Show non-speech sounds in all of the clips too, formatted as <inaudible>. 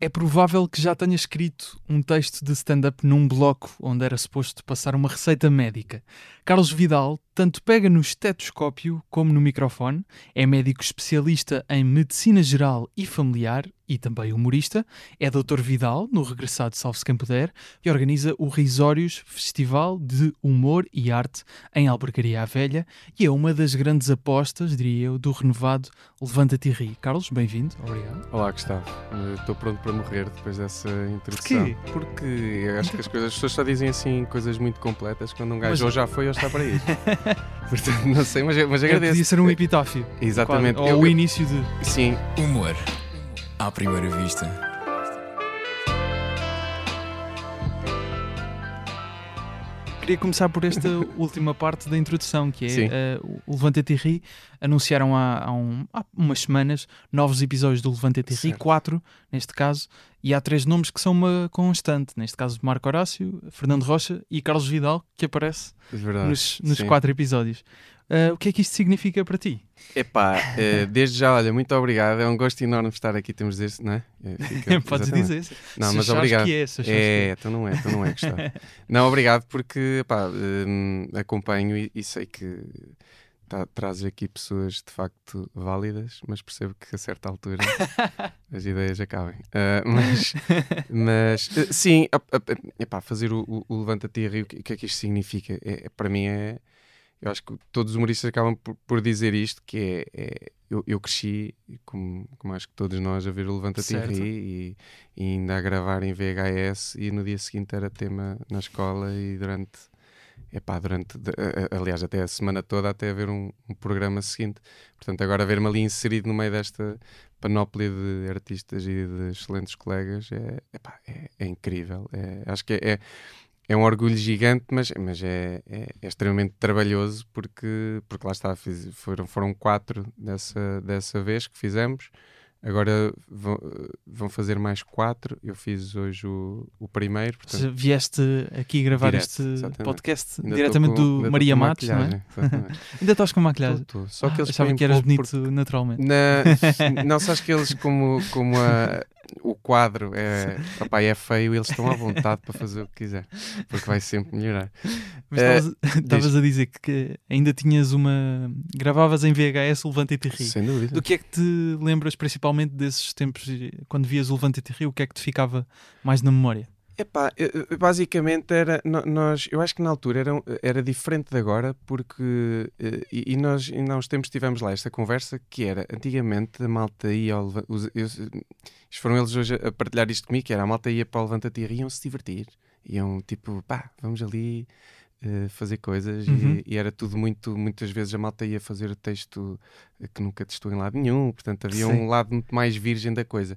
É provável que já tenha escrito um texto de stand-up num bloco onde era suposto passar uma receita médica. Carlos Vidal tanto pega no estetoscópio como no microfone, é médico especialista em medicina geral e familiar e também humorista, é doutor Vidal, no Regressado Salve-se Quem Puder, e organiza o Risórios Festival de Humor e Arte em Albergaria à Velha e é uma das grandes apostas, diria eu, do renovado Levanta-te Ri. Carlos, bem-vindo, obrigado. Olá, Gustavo. Estou pronto para morrer depois dessa introdução. Porquê? Porque acho que as, coisas, as pessoas só dizem assim coisas muito completas quando um gajo Mas- ou já foi ou está para ir. <laughs> <laughs> Portanto, não sei, mas, mas É, agradeço. podia ser um epitáfio. Exatamente. Ou Eu- o início de. Sim, Humor à primeira vista. Queria começar por esta <laughs> última parte da introdução, que é eh, o Levanta-te e Ri. Anunciaram há, há um- há umas semanas novos episódios do Levanta-te e Ri, quatro neste caso, e há três nomes que são uma constante. Neste caso, Marco Horácio, Fernando Rocha e Carlos Vidal, que aparece é verdade. nos, nos quatro episódios. Eh, o que é que isto significa para ti? Epá, <laughs> eh, desde já, olha, muito obrigado. É um gosto enorme estar aqui. Temos este, não é? Eh, fica- <laughs> Podes dizer. Não, Se mas obrigado. Que é, se É, que então não é, então não é, Gustavo. <laughs> não, obrigado porque pá, hum, acompanho e, e sei que tá, trazes aqui pessoas de facto válidas, mas percebo que a certa altura as ideias acabem. Ah, mas, mas sim, epá, fazer o, o, o Levanta-te e o que, o que é que isto significa? É, é- para mim é. Eu acho que todos os humoristas acabam por, por dizer isto, que é, é- eu, eu cresci, como, como acho que todos nós, a ver o Levanta-te e e, ainda a gravar em VHS e no dia seguinte era tema na escola e durante, epá, durante de- a- a- aliás, até a semana toda até haver um, um programa seguinte. Portanto, agora ver-me ali inserido no meio desta panóplia de artistas e de excelentes colegas é, epá, é, é incrível. É- acho que é, é, um orgulho gigante, mas, mas é, é- é extremamente trabalhoso porque, porque lá está, fiz- foram, foram quatro dessa, dessa vez que fizemos. Agora vão, vão fazer mais quatro. Eu fiz hoje o, o primeiro. Portanto, vieste aqui gravar Direto, este exatamente. podcast ainda diretamente com- do Maria Matos, não é? <laughs> Ainda estás com maquilhagem. Estou, estou. Só que eles Achava que eras bonito naturalmente. Na, <laughs> não, sabes que eles, como, como a- o quadro é, opá, é feio, eles estão à vontade para fazer o que quiser, porque vai sempre melhorar. Mas estavas- estavas a dizer que, que ainda tinhas uma. gravavas em VHS o Levanta-te e Ri. Sem dúvida. Do que é que te lembras principalmente desses tempos, quando vias o Levanta-te e Ri, o que é que te ficava mais na memória? Epá, basicamente era nós, eu acho que na altura era, era diferente de agora porque eh, e, e nós ainda há uns tempos tivemos lá esta conversa que era antigamente a malta ia ao os, foram eles hoje a partilhar isto comigo que era a malta ia para o Levanta-te e iam se divertir. Iam tipo pá vamos ali eh, fazer coisas Uhum. e, e era tudo muito muitas vezes a malta ia fazer o texto eh, que nunca testou em lado nenhum portanto havia Sim. um lado muito mais virgem da coisa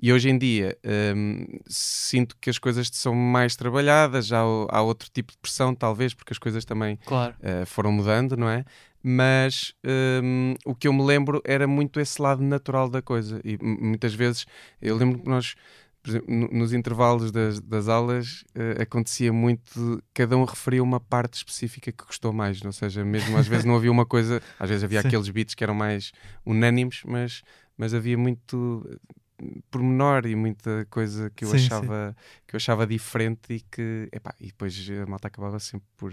e hoje em dia hum, sinto que as coisas são mais trabalhadas, há, há outro tipo de pressão, talvez, porque as coisas também Claro. eh, foram mudando, não é? Mas hum, o que eu me lembro era muito esse lado natural da coisa. E muitas vezes eu lembro que nós, exemplo, no- nos intervalos das, das aulas, eh, acontecia muito, cada um referia uma parte específica que gostou mais. Ou seja, mesmo às vezes não havia uma coisa, às vezes havia <laughs> Sim. aqueles beats que eram mais unânimes, mas, mas havia muito pormenor e muita coisa que eu Sim, sim. achava que eu achava diferente e que epá, e depois a malta acabava sempre por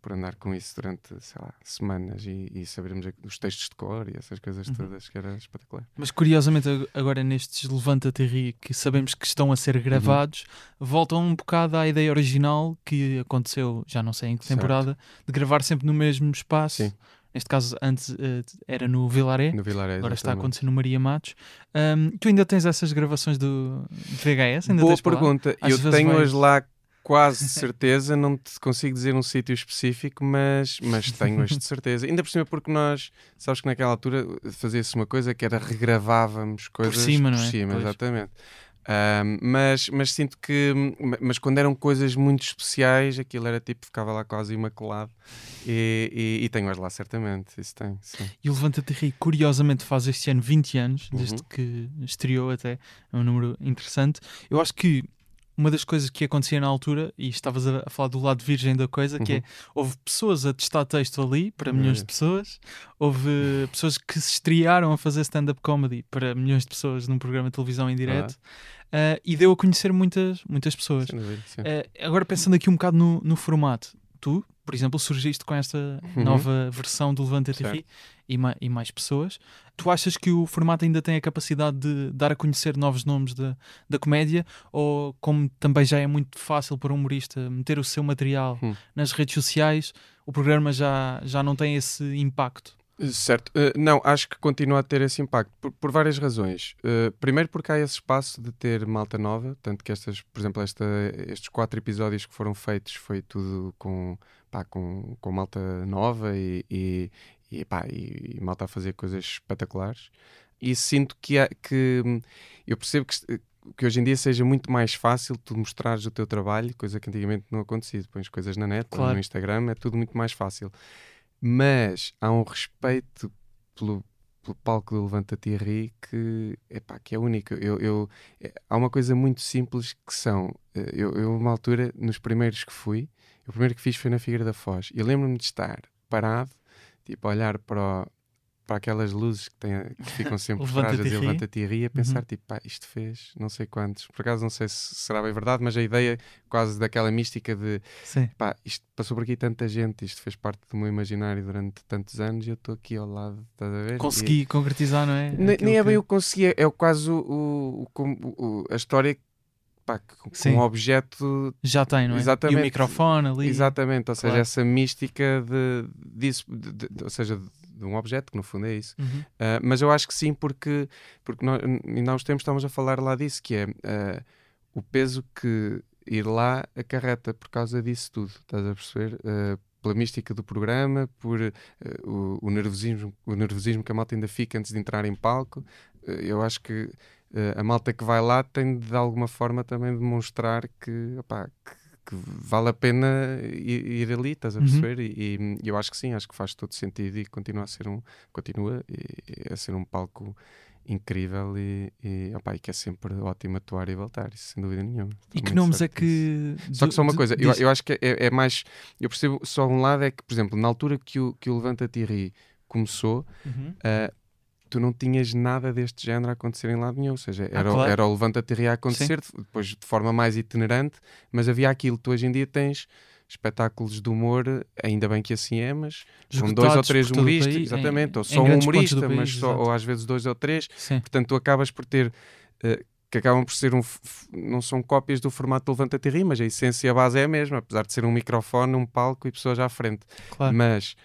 por andar com isso durante sei lá semanas e, e sabermos os textos de cor e essas coisas Uhum. todas que era espetacular Mas curiosamente, ag- agora nestes Levanta-te Ri, que sabemos que estão a ser gravados, voltam um bocado à ideia original que aconteceu, já não sei em que Certo. temporada, de gravar sempre no mesmo espaço. Sim. Neste caso, antes eh, era no Vilaré. no Vilaré Agora está a exatamente. acontecer no Maria Matos. Ahm, tu ainda tens essas gravações do VHS? Ainda boa pergunta eu vezes tenho vais- hoje lá quase <laughs> certeza não te consigo dizer um sítio específico mas mas tenho hoje de certeza ainda por cima porque nós sabes que naquela altura fazia-se uma coisa que era regravávamos coisas cima, não é? cima, Pois. Mas, mas sinto que ma- mas quando eram coisas muito especiais aquilo era tipo, ficava lá quase imaculado e, e, e tenho hoje lá certamente isso tem, sim. E o Levanta-te Ri, curiosamente, faz este ano 20 anos, desde Uhum. que estreou até. É um número interessante. Eu acho que uma das coisas que acontecia na altura, e estavas a, falar do lado virgem da coisa, que é Uhum. houve pessoas a testar texto ali para milhões de pessoas, houve pessoas que se estrearam a fazer stand-up comedy para milhões de pessoas num programa de televisão em direto ah, e deu a conhecer muitas, muitas pessoas. Dúvida, sim. Eh, agora pensando aqui um bocado no, no formato, tu, por exemplo, surgiste com esta Uhum. nova versão do Levanta. TV e, ma- e mais pessoas. Tu achas que o formato ainda tem a capacidade de dar a conhecer novos nomes da, da comédia? Ou como também já é muito fácil para um humorista meter o seu material Hum. nas redes sociais, o programa já, já não tem esse impacto? Certo. Uh, não, acho que continua a ter esse impacto por, por várias razões. Uh, primeiro porque há esse espaço de ter malta nova, tanto que estas, por exemplo, esta, estes quatro episódios que foram feitos foi tudo com, pá, com, com malta nova e, e, e, pá, e, e malta a fazer coisas espetaculares. E sinto que, há, que hum, eu percebo que, que hoje em dia seja muito mais fácil tu mostrares o teu trabalho, coisa que antigamente não acontecia. Pões coisas na net, ou Claro. no Instagram, é tudo muito mais fácil mas há um respeito pelo, pelo palco do Levanta Thierry que, epá, que é único. Eu, eu, é- há uma coisa muito simples que são, eh, eu, eu uma altura, nos primeiros que fui, o primeiro que fiz foi na Figueira da Foz, e eu lembro-me de estar parado, tipo, olhar para, o- para aquelas luzes que, têm, que ficam <laughs> sempre Levanta dizer Thierry. Levanta Thierry, e a pensar, Uhum. tipo, pá, isto fez não sei quantos. Por acaso não sei se será bem verdade, mas a ideia quase daquela mística de Sim. pá, isto passou por aqui tanta gente, isto fez parte do meu imaginário durante tantos anos e eu estou aqui ao lado, estás a ver? Consegui concretizar, não é? E, nem, é bem o que consegui, é, é quase o, o- o- a história pá, com, Sim. um objeto. Já tem, não é? E Exatamente. o microfone ali. Exatamente, ou seja, Claro. essa mística de, disso, de- de- de- ou seja, de, um objeto, que no fundo é isso. Uhum. Uh, mas eu acho que sim, porque, porque nós, ainda há uns tempos estávamos a falar lá disso, que é uh, o peso que ir lá acarreta por causa disso tudo, estás a perceber? Uh, pela mística do programa, por o, o nervosismo, o nervosismo que a malta ainda fica antes de entrar em palco. Eu acho que a malta que vai lá tem de, de alguma forma também demonstrar que, opá, que, que vale a pena ir, ir ali, estás a Uhum. perceber? E, e eu acho que sim, acho que faz todo sentido e continua a ser um, continua a ser um palco incrível e, e, opá, e que é sempre ótimo atuar e voltar, isso sem dúvida nenhuma. E que nomes é disso. que. Só que só uma coisa, eu, eu acho que é, é mais. Eu percebo só um lado é que, por exemplo, na altura que o, que o Levanta Thierry começou, Uhum. ah, tu não tinhas nada deste género a acontecer em lado nenhum. Ou seja, Ah, era, o- claro. era o Levanta Thierry a acontecer, de- depois de forma mais itinerante, mas havia aquilo. Tu hoje em dia tens espetáculos de humor, ainda bem que assim é, mas com dois ou três humoristas, país, em- exatamente, ou em só um humorista, país, mas só, ou às vezes dois ou três. Sim. Portanto, tu acabas por ter. eh, que acabam por ser um. Não são cópias do formato do Levanta Terri, mas a essência, a base é a mesma, apesar de ser um microfone, um palco e pessoas à frente. Claro. Mas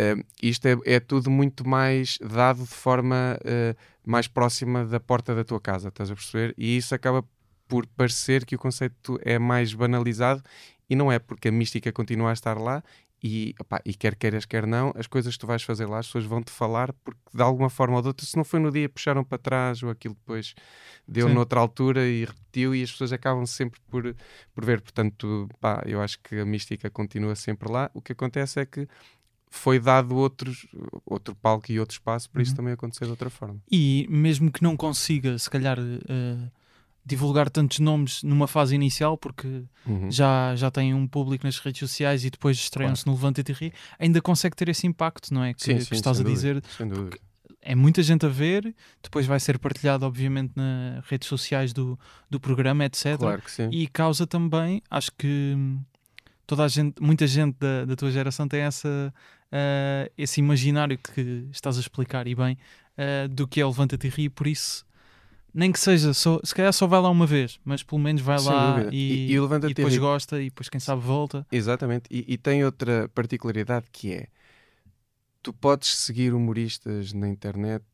eh, isto é, é tudo muito mais dado de forma eh, mais próxima da porta da tua casa, estás a perceber? E isso acaba por parecer que o conceito é mais banalizado e não é, porque a mística continua a estar lá. E, opá, e quer queiras, quer não, as coisas que tu vais fazer lá, as pessoas vão-te falar, porque de alguma forma ou de outra, se não foi no dia, puxaram para trás, ou aquilo depois deu Sim. noutra altura e repetiu, e as pessoas acabam sempre por, por ver. Portanto, pá, eu acho que a mística continua sempre lá. O que acontece é que foi dado outros, outro palco e outro espaço para Uhum. isto também acontecer de outra forma. E mesmo que não consiga, se calhar, eh, divulgar tantos nomes numa fase inicial, porque Uhum. já, já tem um público nas redes sociais e depois estreiam-se no Levanta e ainda consegue ter esse impacto, não é? Que, Sim, que sim, estás a dizer. Dúvida. É muita gente a ver, depois vai ser partilhado, obviamente, nas redes sociais do, do programa, etc. Claro que sim. E causa também, acho que hum, toda a gente, muita gente da, da tua geração tem essa, ah, esse imaginário que estás a explicar e bem ah, do que é o Levanta-te e Ri, por isso, nem que seja, só, se calhar só vai lá uma vez, mas pelo menos vai Sem lá dúvida. e, E- e e depois gosta e depois quem sabe volta. Exatamente. E, e tem outra particularidade que é tu podes seguir humoristas na internet,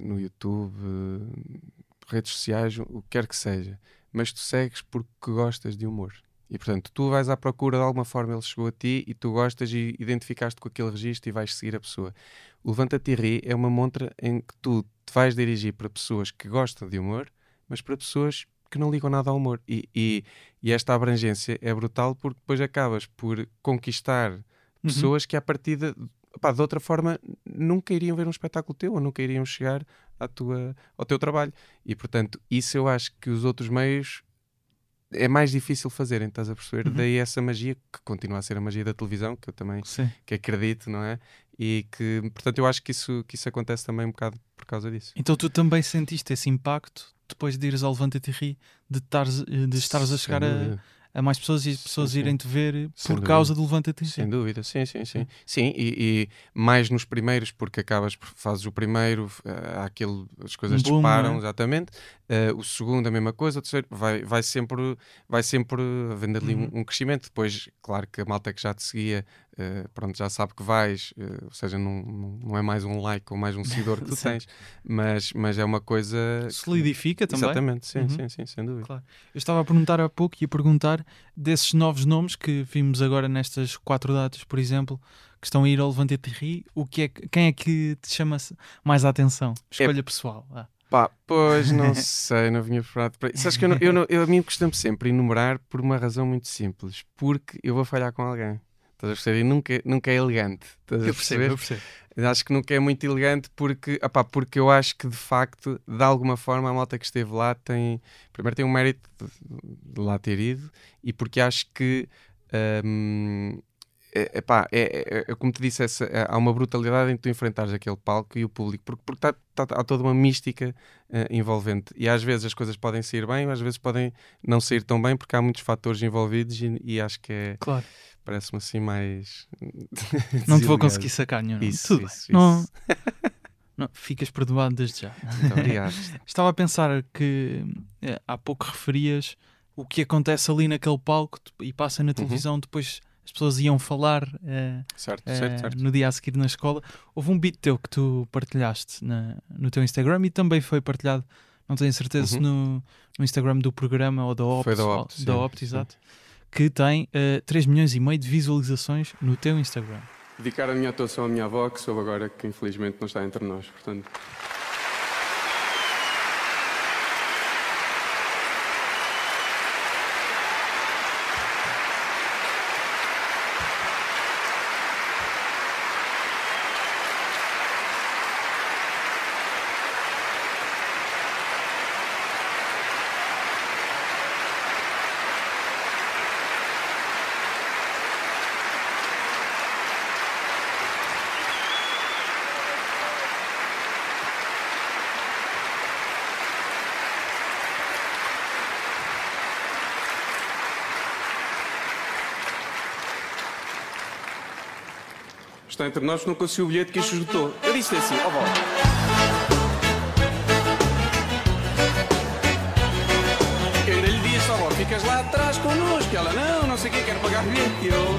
no YouTube, redes sociais, o que quer que seja, mas tu segues porque gostas de humor. E portanto, tu vais à procura de alguma forma, ele chegou a ti e tu gostas e identificaste com aquele registro e vais seguir a pessoa. O Levanta-te e Ri é uma montra em que tu te vais dirigir para pessoas que gostam de humor, mas para pessoas que não ligam nada ao humor. E, e, e esta abrangência é brutal porque depois acabas por conquistar Uhum. pessoas que à partida pá, de outra forma nunca iriam ver um espetáculo teu ou nunca iriam chegar à tua, ao teu trabalho e portanto isso eu acho que os outros meios é mais difícil fazerem, estás a perceber? Uhum. Daí essa magia, que continua a ser a magia da televisão, que eu também Sim. que acredito, não é? E que, portanto, eu acho que isso, que isso acontece também um bocado por causa disso. Então tu também sentiste esse impacto depois de ires ao Levanta-te e Ri, de, estares, de estares a chegar a. a mais pessoas e as pessoas sim. irem-te ver Sem por dúvida. causa do Levanta-te. Sem dúvida, sim, sim, sim. Sim, e, e mais nos primeiros, porque acabas, fazes o primeiro, eh, há aquele, as coisas boom, disparam, é? exatamente. Eh, o segundo, a mesma coisa, o terceiro, vai, vai sempre, vai sempre havendo ali Uhum. um, um crescimento. Depois, claro que a malta que já te seguia, eh, pronto, já sabe que vais, eh, ou seja, não, não, é mais um like ou mais um seguidor que tu <laughs> tens, mas, mas é uma coisa. que- Solidifica também. Exatamente, sim, Uhum. sim, sim, sem dúvida. Claro. Eu estava a perguntar há pouco e a perguntar desses novos nomes que vimos agora nestas quatro datas, por exemplo, que estão a ir ao Levante e Ri, o que é, que- quem é que te chama mais a atenção? Escolha pessoal. Ah. Pá, pois não <laughs> sei, não vinha preparado para isso. Acho que eu, não, eu, não, eu a mim costumo sempre enumerar por uma razão muito simples, porque eu vou falhar com alguém. Estás a perceber? E nunca, nunca é elegante. Estás a perceber? percebo. Acho que nunca é muito elegante porque, opá, porque eu acho que de facto, de alguma forma, a malta que esteve lá tem. Primeiro tem um mérito de, de lá ter ido e porque acho que. hum, é, epá, é, é- é como te disse, essa- é- há uma brutalidade em que tu enfrentares aquele palco e o público, porque, porque tá- tá- há toda uma mística eh, envolvente. E às vezes as coisas podem sair bem, às vezes podem não sair tão bem, porque há muitos fatores envolvidos e, e acho que é, Claro. parece-me assim mais. <laughs> Não te vou conseguir sacar nenhum. Isso, Tudo isso, bem. Não, isso. <laughs> não, ficas perdoado desde já. Muito obrigado. <laughs> Estava a pensar que eh, há pouco referias o que acontece ali naquele palco e passa Uhum. na televisão, depois as pessoas iam falar eh, Certo, eh, certo, certo. no dia a seguir na escola. Houve um beat teu que tu partilhaste na- no teu Instagram e também foi partilhado, não tenho certeza, se Uhum. no, no Instagram do programa ou da Opt, Foi da ou- Opt, da Opt, sim. exato, que tem eh, 3 milhões e meio de visualizações no teu Instagram. Dedicar a minha atuação à minha avó, que soube agora que infelizmente não está entre nós. Portanto, entre nós não conseguiu o bilhete que esgotou. Eu disse assim, ó vó. Eu ainda lhe disse, ó vó, ficas lá atrás connosco. Ela, não, não sei o que, quero pagar bilhete. E eu,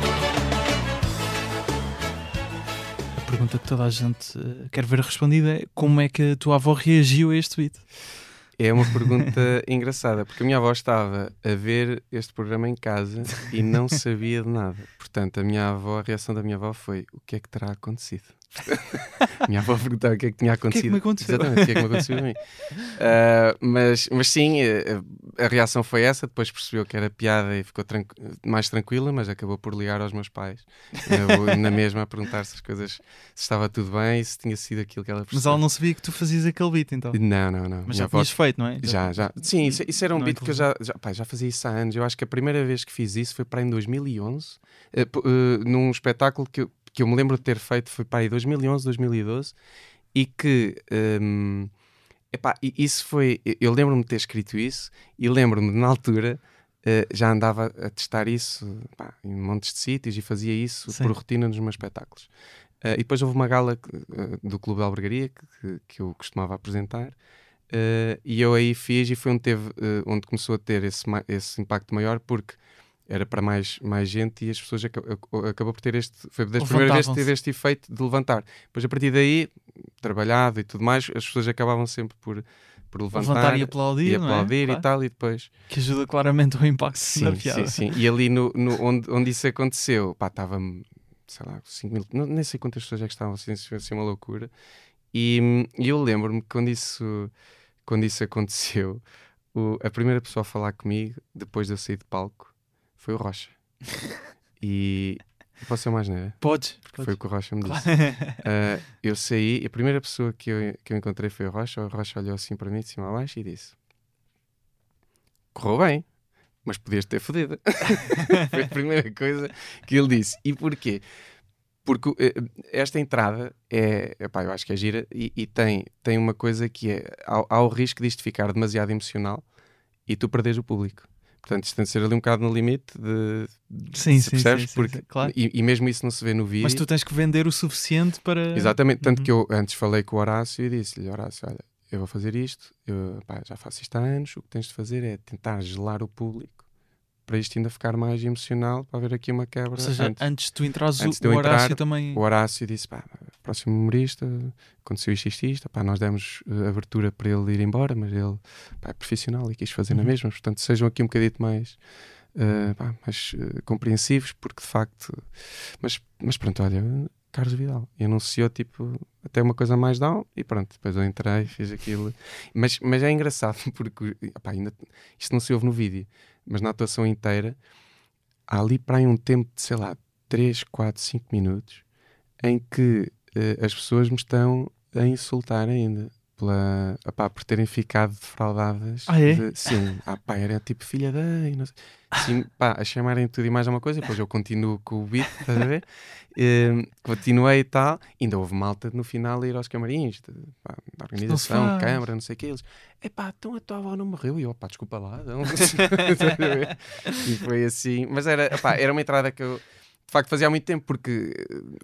A pergunta que toda a gente eh, quer ver respondida é como é que a tua avó reagiu a este beat? É uma pergunta <laughs> engraçada, porque a minha avó estava a ver este programa em casa e não <laughs> sabia de nada. Portanto, a minha avó, a reação da minha avó foi: o que é que terá acontecido? A minha avó perguntava o que é que tinha O que é acontecido. que me aconteceu? Exatamente, o que é que me aconteceu a mim. <laughs> Ah, mas, mas sim, eh, a, reação foi essa. Depois percebeu que era piada e ficou tranqu- mais tranquila, mas acabou por ligar aos meus pais na, mesma a perguntar se as coisas se estava tudo bem e se tinha sido aquilo que ela Mas percebeu. ela não sabia que tu fazias aquele beat então. Não, não, não. Mas já avó tinhas feito, não é? já, já. Sim, isso, isso era um Não é beat que eu já, já, pá, já fazia isso há anos. Eu acho que a primeira vez que fiz isso foi para em 2011, eh, p- eh, num espetáculo que eu, que eu me lembro de ter feito, foi para aí 2011, 2012, e que. ehm, epá, isso foi. eu- lembro-me de ter escrito isso e lembro-me na altura. eh, já andava a testar isso pá, em montes de sítios e fazia isso Sim. por rotina nos meus espetáculos. Eh, e depois houve uma gala que, eh, do Clube da Albergaria que, que- que eu costumava apresentar Uh, e eu aí fiz e foi onde, teve, uh, onde começou a ter esse, esse impacto maior porque era para mais, mais gente e as pessoas aca- ac- acabou por ter este foi das primeiras vezes que teve este efeito de levantar depois a partir daí, trabalhado e tudo mais as pessoas acabavam sempre por, por levantar, Levantar e aplaudir, e, é? aplaudir Claro. e tal e depois Que ajuda claramente o impacto na sim, piada. sim, sim. e ali no, no- onde, onde isso aconteceu pá, estava sei lá, 5 mil, não, nem sei quantas pessoas é que estavam assim, assim uma loucura e, e eu lembro-me que quando isso quando isso aconteceu, o- a primeira pessoa a falar comigo, depois de eu sair de palco, foi o Rocha. <laughs> E posso ser mais neira? Podes. Porque podes. foi o que o Rocha me disse. Claro. <laughs> Ah, eu saí, e a primeira pessoa que eu, que eu encontrei foi o Rocha. O Rocha olhou assim para mim, de cima a baixo, e disse: Correu bem, mas podias ter fodido. <laughs> Foi a primeira coisa que ele disse. E porquê? Porque eh, esta entrada é, epá, eu acho que é gira e, e tem, tem uma coisa que é, há, há o risco disto ficar demasiado emocional e tu perdes o público. Portanto, isto tem de ser ali um bocado no limite de. Sim, sim, percebes? sim, sim, Porque, sim, claro. e, e mesmo isso não se vê no vídeo. Mas tu tens que vender o suficiente para. Exatamente, tanto Uhum. que eu antes falei com o Horácio e disse-lhe: Horácio, olha, eu vou fazer isto, eu pá, já faço isto há anos, o que tens de fazer é tentar gelar o público para isto ainda ficar mais emocional, para haver aqui uma quebra. Ou seja, antes. antes, de tu entrares, antes o, o Horácio entrar, também. O Horácio disse: pá, próximo humorista, aconteceu isto, isto, isto, pá, nós demos eh, abertura para ele ir embora, mas ele pá, é profissional e quis fazer na Uhum. mesma, portanto, sejam aqui um bocadito mais. eh, pá, mais eh, compreensivos, porque de facto. Mas, mas pronto, olha, Carlos Vidal e anunciou tipo até uma coisa mais down e pronto, depois eu entrei, fiz aquilo. Mas, mas é engraçado <laughs> porque epá, ainda, isto não se ouve no vídeo, mas na atuação inteira há ali para aí um tempo de sei lá 3, 4, 5 minutos em que eh, as pessoas me estão a insultar ainda. Pela, epá, por terem ficado defraudadas. Ah, é? de- sim, ah, pá, era tipo filha da. e Sim, pá, a chamarem tudo e mais uma coisa, depois eu continuo com o beat, estás a ver? <laughs> Eh, continuei e tal, ainda houve malta no final a ir aos camarins, de- pá, da organização, câmara, não sei o que, eles, epá, então a tua avó não morreu, e eu, pá, desculpa lá, não. <laughs> <laughs> E foi assim, mas era, epá, era uma entrada que eu, de facto, fazia há muito tempo, porque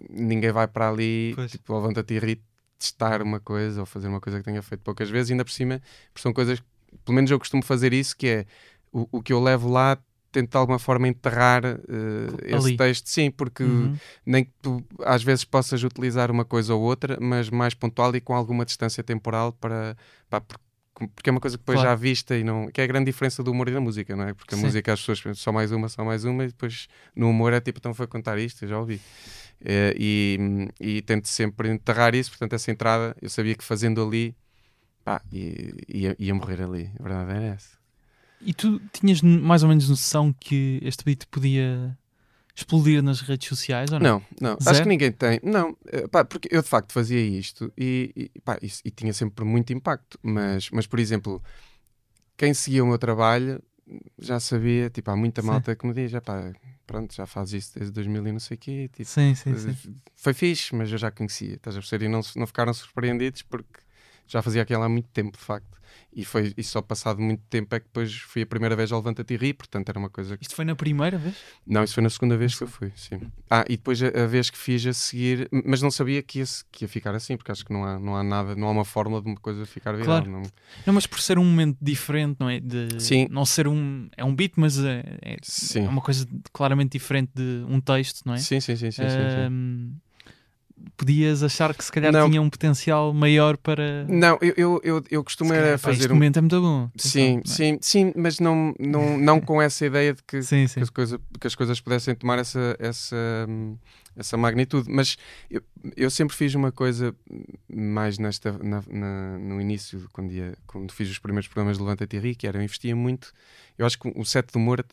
ninguém vai para ali, Pois. tipo, levanta-te e ri testar uma coisa ou fazer uma coisa que tenha feito poucas vezes, ainda por cima, porque são coisas, pelo menos eu costumo fazer isso, que é o, o que eu levo lá, tento de alguma forma enterrar eh, esse texto, sim, porque Uhum. nem que tu às vezes possas utilizar uma coisa ou outra, mas mais pontual e com alguma distância temporal para, por- porque é uma coisa que depois Claro. já vista e não. que é a grande diferença do humor e da música, não é? Porque a Sim. música as pessoas pensam só mais uma, só mais uma, e depois no humor é tipo, então foi contar isto, já ouvi. Eh, e, e tento sempre enterrar isso, portanto, essa entrada eu sabia que fazendo ali, pá, ia, ia, morrer ali, a verdade era essa. E tu tinhas mais ou menos noção que este beat podia explodir nas redes sociais ou não? Não, não. Acho que ninguém tem. Não, eh, pá, porque eu de facto fazia isto e, e, pá, isso- e tinha sempre muito impacto. Mas, mas, por exemplo, quem seguia o meu trabalho já sabia, tipo, há muita Sim. malta que me diz, "Ah, pá, pronto, já faz isso desde 2000 e não sei o quê. Tipo, Sim, sim, sim. Foi fixe, mas eu já conhecia, estás a perceber? E não, não ficaram surpreendidos porque já fazia aquilo há muito tempo, de facto. E, foi, e só passado muito tempo é que depois fui a primeira vez ao Levanta-te e Ri, portanto era uma coisa que Isto foi na primeira vez? não, isso foi na segunda vez que eu fui, sim. Ah, e depois a, a vez que fiz a seguir, mas não sabia que ia, que ia ficar assim, porque acho que não há, não há nada, não há uma fórmula de uma coisa ficar viral. Claro. Não, Não, mas por ser um momento diferente, não é? De Sim. Não ser um. É um beat, mas é, é, é uma coisa claramente diferente de um texto, não é? sim, sim, sim, sim, sim, sim. Podias achar que se calhar Não. tinha um potencial maior para. Não, eu, eu, eu, eu costumo calhar, pá, este fazer um... momento é muito bom. Sim, Atenção, não é? sim, sim, mas não, não, não com essa ideia de que, Sim, que, sim. as coisa, que as coisas pudessem tomar essa, essa, essa magnitude. Mas eu, eu sempre fiz uma coisa mais nesta, na- na- no início, quando, ia, quando fiz os primeiros programas de Levanta-te e Ri, que era, eu investia muito. Eu acho que o set de humor,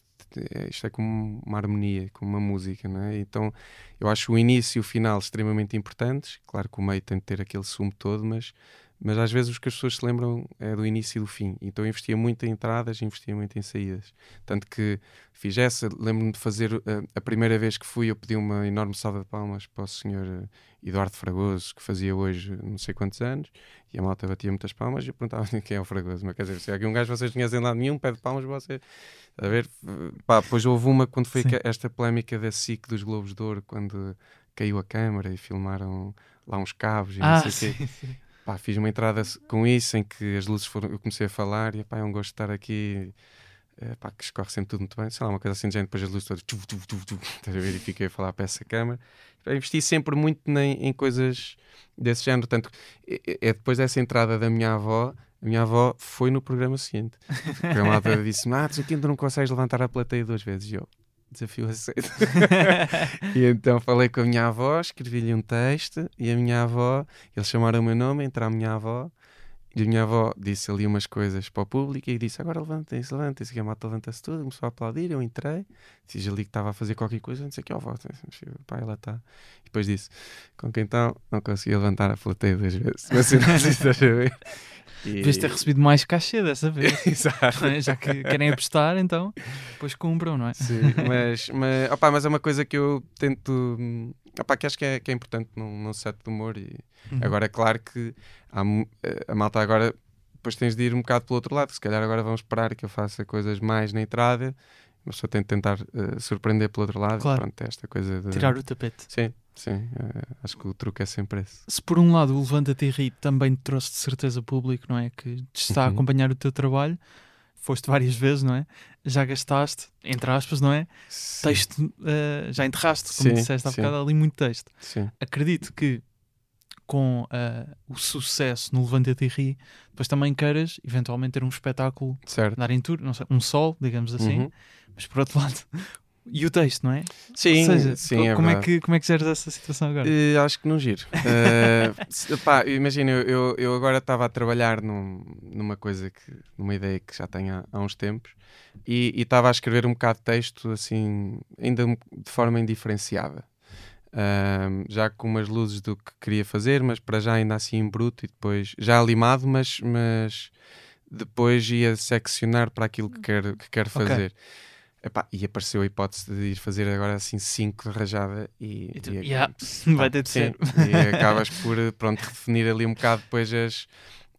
isto é como uma harmonia, como uma música, não é? Então eu acho o início e o final extremamente importantes. Claro que o meio tem de ter aquele sumo todo, mas mas às vezes os que as pessoas se lembram é do início e do fim. Então eu investia muito em entradas, investia muito em saídas. Tanto que fiz essa, lembro-me de fazer uh, a primeira vez que fui, eu pedi uma enorme salva de palmas para o senhor uh, Eduardo Fragoso, que fazia hoje não sei quantos anos, e a malta batia muitas palmas e eu perguntava <laughs> quem é o Fragoso. Mas quer dizer, se há aqui um gajo vocês não conhecem lá nenhum, pede palmas para você. A ver, pá, depois houve uma quando foi Sim. esta polémica da SIC dos Globos de Ouro, quando caiu a câmara e filmaram lá uns cabos e não Ah, sei o quê. sim, sim. Pá, fiz uma entrada com isso em que as luzes foram. Eu comecei a falar e pá, é um gosto de estar aqui. eh, pá, que escorre sempre tudo muito bem. Sei lá, uma coisa assim de gente, depois as luzes todas. Tuf? <laughs> E fiquei a falar para essa câmara. Investi sempre muito nem- em coisas desse género. Tanto é, é- é depois dessa entrada da minha avó. A minha avó foi no programa seguinte. A malta disse-me: Ah, tu aqui não consegues levantar a plateia duas vezes. E eu, desafio aceito. <laughs> e então falei com a minha avó, escrevi-lhe um texto e a minha avó, eles chamaram o meu nome, entra a minha avó E a minha avó disse ali umas coisas para o público e disse: Agora levantem-se, levantem-se. E a malta levanta-se tudo, começou a aplaudir. Eu entrei, disse ali que estava a fazer qualquer coisa, não sei o que, ó, avó, pá, ela está. E depois disse: Com quem então não conseguia levantar a plateia duas vezes. Mas se não estás a ver. <laughs> E... Devias ter recebido mais cachê dessa vez. <laughs> Exato. É? Já que querem apostar, então depois cumpram, não é? Sim, mas, mas, opa, mas é uma coisa que eu tento. Opa, que acho que é, que é importante num, num set de humor. E uhum. agora é claro que há, a malta agora depois tens de ir um bocado pelo outro lado. Se calhar agora vão esperar que eu faça coisas mais na entrada, mas só tenho de tentar uh, surpreender pelo outro lado. Claro. Pronto, esta coisa de... Tirar o tapete. Sim, sim. Uh, acho que o truque é sempre esse. Se por um lado o Levanta-te e Ri também te trouxe de certeza público, não é? Que te está uhum. a acompanhar o teu trabalho, foste várias vezes, não é? Já gastaste, entre aspas, não é? Sim. Texto, uh, já enterraste, como sim, disseste há bocado, ali muito texto. Sim. Acredito que com uh, o sucesso no Levanta-te e Ri, depois também queiras eventualmente ter um espetáculo, certo. dar em tour, sei, um sol, digamos assim, uhum. mas por outro <laughs> lado, e o texto, não é? Sim, seja, sim é como, é que, como é que geres essa situação agora? Uh, acho que não giro. <laughs> Uh, pá, imagina, eu, eu agora estava a trabalhar num, numa coisa que, numa ideia que já tenho há, há uns tempos e estava a escrever um bocado de texto assim, ainda de forma indiferenciada já com umas luzes do que queria fazer, mas para já ainda assim em bruto e depois já limado, mas, mas depois ia seccionar para aquilo que quero, que quero fazer. Okay. Epá, e apareceu a hipótese de ir fazer agora assim 5 de rajada e, e, tu, e yeah, <laughs> vai ter de sim, ser. E acabas por pronto, definir ali um bocado depois as,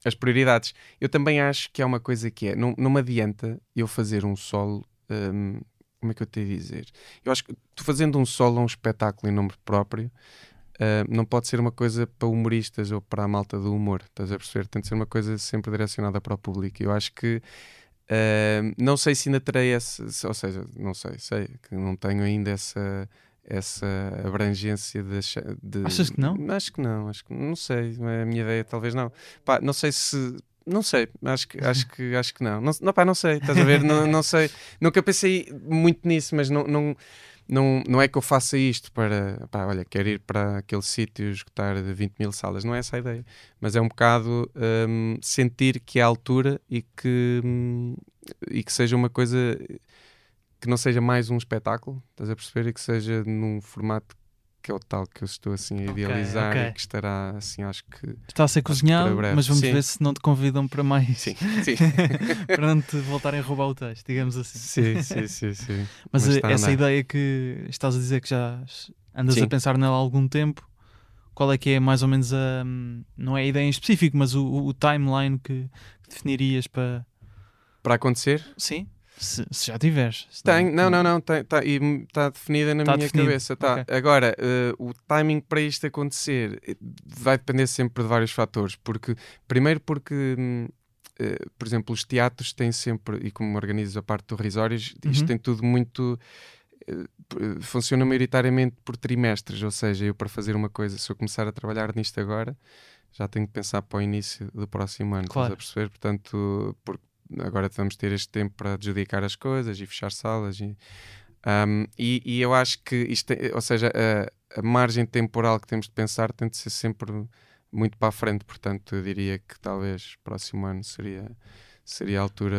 as prioridades. Eu também acho que há uma coisa que é, não, não me adianta eu fazer um solo um, como é que eu te ia dizer? Eu acho que tu fazendo um solo um espetáculo em nome próprio, uh, não pode ser uma coisa para humoristas ou para a malta do humor, estás a perceber? Tem de ser uma coisa sempre direcionada para o público. Eu acho que uh, não sei se ainda terei essa, ou seja, não sei, sei que não tenho ainda essa essa abrangência de, de, Achas que não? Acho que não, acho que não sei, a minha ideia talvez não. Pá, não sei se não sei, acho que, acho que, acho que não. Não, não, pá, não sei, estás a ver? não, não sei. Nunca pensei muito nisso, mas não, não, não, não é que eu faça isto para, pá, olha, quero ir para aquele sítio escutar 20 mil salas. Não é essa a ideia. Mas é um bocado um, sentir que a altura e que, um, e que seja uma coisa que não seja mais um espetáculo, estás a perceber? E que seja num formato que é o tal que eu estou assim a idealizar okay, okay. e que estará assim, acho que. Está a ser cozinhado, mas vamos sim. ver se não te convidam para mais. Sim, <laughs> sim. para não te voltarem a roubar o texto, digamos assim. Sim, sim, sim. sim. Mas, mas essa ideia que estás a dizer que já andas sim. a pensar nela há algum tempo, qual é que é mais ou menos a. Não é a ideia em específico, mas o, o timeline que definirias para. Para acontecer? Sim. Se, se já tiveres. Se Tenho, não, não, não, está tá definida na tá minha definido. cabeça. Tá. Okay. Agora, uh, o timing para isto acontecer eh, vai depender sempre de vários fatores. Porque, primeiro, porque, uh, por exemplo, os teatros têm sempre, e como organizo a parte do Risórios, isto uhum. tem tudo muito. Uh, funciona maioritariamente por trimestres, ou seja, eu para fazer uma coisa, se eu começar a trabalhar nisto agora, já tenho que pensar para o início do próximo ano, claro. estás a perceber? Portanto, porque agora vamos ter este tempo para adjudicar as coisas e fechar salas. E, um, e, e, eu acho que isto, ou seja, a, a, margem temporal que temos de pensar tem de ser sempre muito para a frente, portanto, eu diria que talvez próximo ano seria seria a altura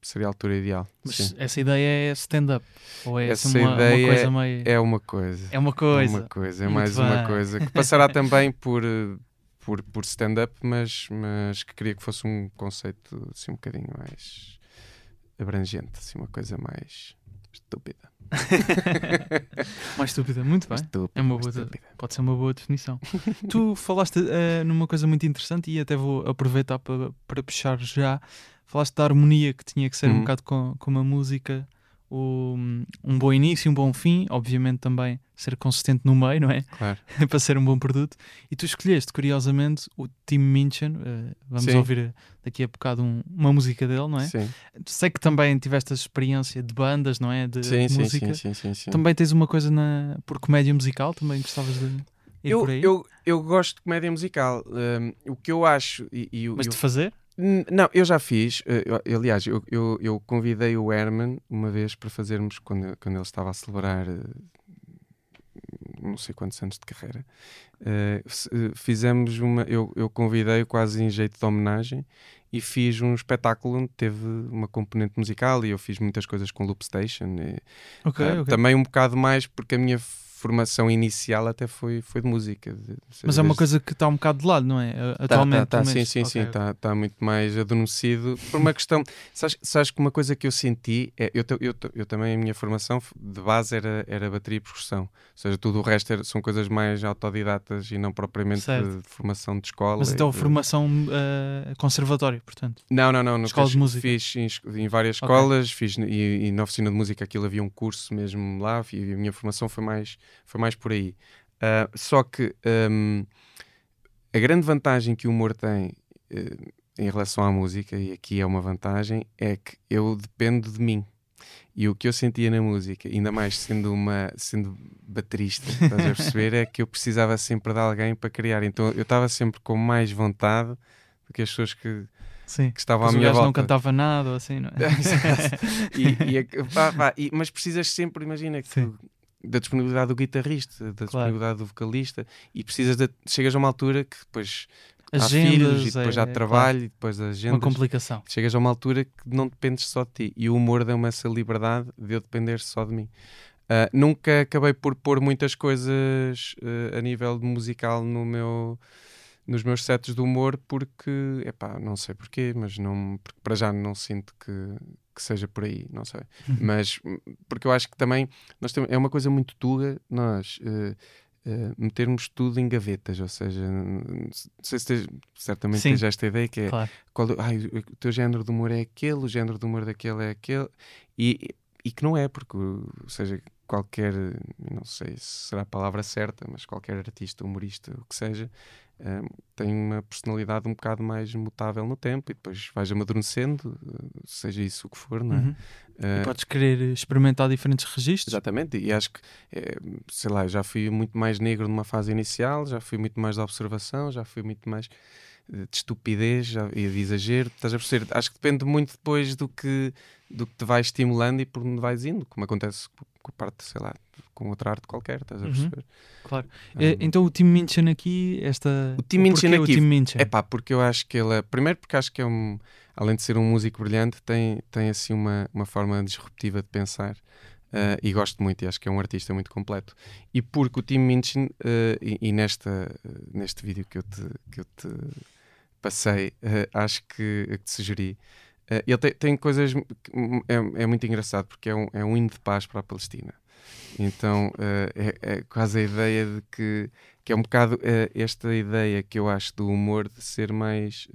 seria a altura ideal. Mas sim. essa ideia é stand-up ou é essa uma, ideia uma coisa meio... é uma coisa. É uma coisa. É uma coisa, é mais bem. uma coisa que <laughs> passará também por por, por stand-up, mas, mas que queria que fosse um conceito assim um bocadinho mais abrangente, assim uma coisa mais estúpida. <laughs> mais estúpida, muito bem. Estúpida, é uma boa, estúpida. Pode ser uma boa definição. <laughs> tu falaste uh, numa coisa muito interessante e até vou aproveitar para, para puxar já. Falaste da harmonia que tinha que ser uhum. um bocado com, com a música o, um bom início, um bom fim, obviamente também ser consistente no meio, não é? Claro. <laughs> Para ser um bom produto. E tu escolheste, curiosamente, o Tim Minchin. Uh, vamos Sim. ouvir daqui a bocado um, uma música dele, não é? Sim. Sei que também tiveste a experiência de bandas, não é? De, sim, de música. Sim, sim, sim, Também tens uma coisa na, por comédia musical, também gostavas de. Ir eu, por aí? eu, eu gosto de comédia musical. Um, o que eu acho. E, e, Mas eu, de fazer? Não, eu já fiz. Eh, eu, aliás, eu, eu, eu, convidei o Herman uma vez para fazermos, quando, quando ele estava a celebrar eh, não sei quantos anos de carreira, uh, fizemos uma. Eu, eu convidei quase em jeito de homenagem e fiz um espetáculo onde teve uma componente musical e eu fiz muitas coisas com Loop Station. E, okay, uh, okay. Também um bocado mais porque a minha formação inicial até foi, foi de música. De, Mas é uma coisa que está um bocado de lado, não é? Tá, Atualmente. Tá, tá, sim, sim, okay. sim. Está tá muito mais adormecido por uma questão. sabes, sabes que uma coisa que eu senti é. Eu, eu, eu, também, a minha formação de base era, era bateria e percussão. Ou seja, tudo o resto era, são coisas mais autodidatas e não propriamente de, de, formação de escola. Mas então, formação uh, conservatório, portanto? Não, não, não. Escola fiz, de música? Fiz em, em várias escolas, fiz e, e, na oficina de música aquilo havia um curso mesmo lá e a minha formação foi mais foi mais por aí. Uh, só que um, a grande vantagem que o humor tem uh, em relação à música, e aqui é uma vantagem, é que eu dependo de mim. E o que eu sentia na música, ainda mais sendo uma sendo baterista, estás a perceber, é que eu precisava sempre de alguém para criar. Então eu estava sempre com mais vontade do que as pessoas que, Sim. que estavam à minha volta. não cantava nada, assim, não é? <laughs> e, e, pá, pá, e, mas precisas sempre, imagina que da disponibilidade do guitarrista, da claro. disponibilidade do vocalista, e precisas de, chegas a uma altura que depois Agendas, há filhos e depois é, há trabalho claro. e depois agendas. Uma complicação. Chegas a uma altura que não dependes só de ti. E o humor deu-me essa liberdade de eu depender só de mim. Uh, nunca acabei por pôr muitas coisas uh, a nível musical no meu, nos meus sets de humor porque, epá, não sei porquê, mas não, para já não sinto que, que seja por aí, não sei. Uhum. Mas porque eu acho que também nós temos, é uma coisa muito tuga nós uh, uh, metermos tudo em gavetas, ou seja, não sei se tens, certamente Sim. tens esta ideia que é claro. qual, ai, o teu género de humor é aquele, o género de humor daquele é aquele, e, e que não é, porque, ou seja, qualquer, não sei se será a palavra certa, mas qualquer artista, humorista, o que seja, tem uma personalidade um bocado mais mutável no tempo e depois vais amadurecendo, seja isso o que for, não é? Uhum. Uh, podes querer experimentar diferentes registros. Exatamente, e acho que, é, sei lá, já fui muito mais negro numa fase inicial, já fui muito mais de observação, já fui muito mais de estupidez e de exagero, estás a perceber? Acho que depende muito depois do que, do que te vai estimulando e por onde vais indo, como acontece com parte, sei lá, com outra arte qualquer, estás a uhum. perceber? Uhum, claro. Um, é, então o Tim Minchin aqui, esta. O Tim Minchin aqui. O Tim Minchin? É pá, porque eu acho que ele é. Primeiro, porque acho que é um. Além de ser um músico brilhante, tem, tem assim uma, uma forma disruptiva de pensar. Uh, e gosto muito, e acho que é um artista muito completo. E porque o Tim Minchin, uh, e, e, nesta, neste vídeo que eu te, que eu te passei, uh, acho que, que te sugeri, Uh, ele tem, tem coisas. É, é, muito engraçado porque é um, é um hino de paz para a Palestina. Então é, é, quase a ideia de que, que é um bocado esta ideia que eu acho do humor de ser mais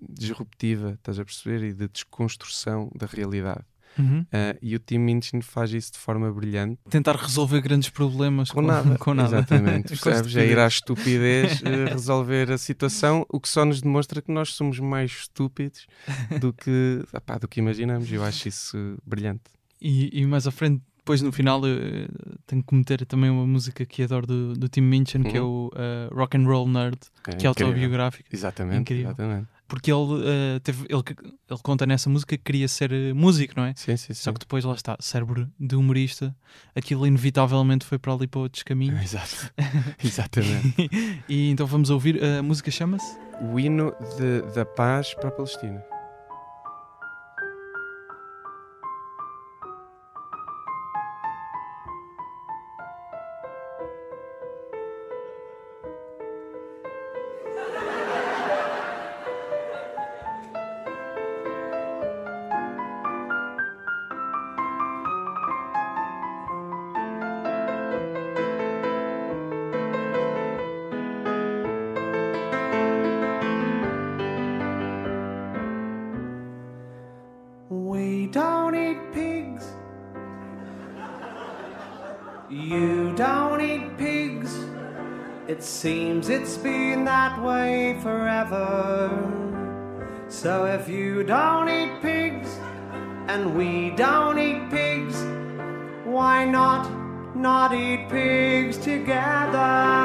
disruptiva, estás a perceber? E de desconstrução da realidade. Uhum. Uh, e o Tim Minchin faz isso de forma brilhante. Tentar resolver grandes problemas com, com nada. <laughs> Com nada. Exatamente. <laughs> Percebes? É ir à estupidez uh, resolver a situação, o que só nos demonstra que nós somos mais estúpidos do que, <laughs> do que imaginamos. Eu acho isso brilhante. E, e mais à frente, depois no final, eu tenho que meter também uma música que adoro do, do Tim Minchin, uhum. que é uhum. o uh, Rock and Roll Nerd, é, que é autobiográfico. Exatamente. Incrível. Exatamente porque ele, uh, teve, ele, ele conta nessa música que queria ser eh, músico, não é? Sim, sim, sim. Só que depois lá está, cérebro de humorista, aquilo inevitavelmente foi para ali para outros caminhos. Exato. <laughs> Exatamente. e, então vamos ouvir, a música chama-se? O hino de, da paz para a Palestina. We don't eat pigs, why not not eat pigs together?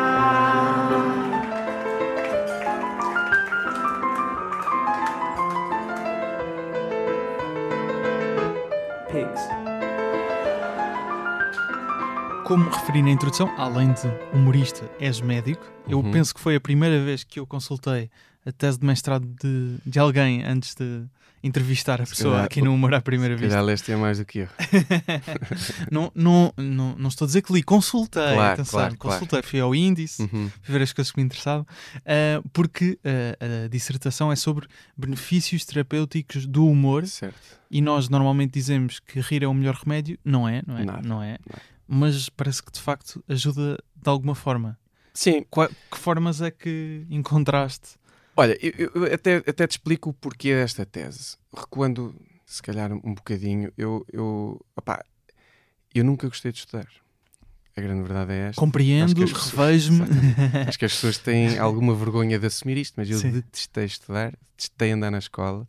Referi na introdução, além de humorista, és médico. Eu Uhum. penso que foi a primeira vez que eu consultei a tese de mestrado de, de alguém antes de entrevistar a pessoa calhar- aqui no Humor à Primeira Se Vista. calhar leste é mais do que eu. <laughs> não, não, não, não estou a dizer que li, consultei. Claro, atenção, claro, claro. consultei, fui ao índice, Uhum. fui ver as coisas que me interessavam, ah, porque ah, a dissertação é sobre benefícios terapêuticos do humor Certo. e nós normalmente dizemos que rir é o melhor remédio. Não é, não é? Nada, não é. não é. Mas parece que de facto ajuda de alguma forma. Sim, Qua- que formas é que encontraste? Olha, eu, eu até, até te explico o porquê desta tese. Recuando, se calhar, um bocadinho, eu, eu, opá, eu nunca gostei de estudar. A grande verdade é esta. Compreendo, revejo-me. Acho que as pessoas têm <laughs> alguma vergonha de assumir isto, mas eu Sim. detestei estudar, detestei andar na escola.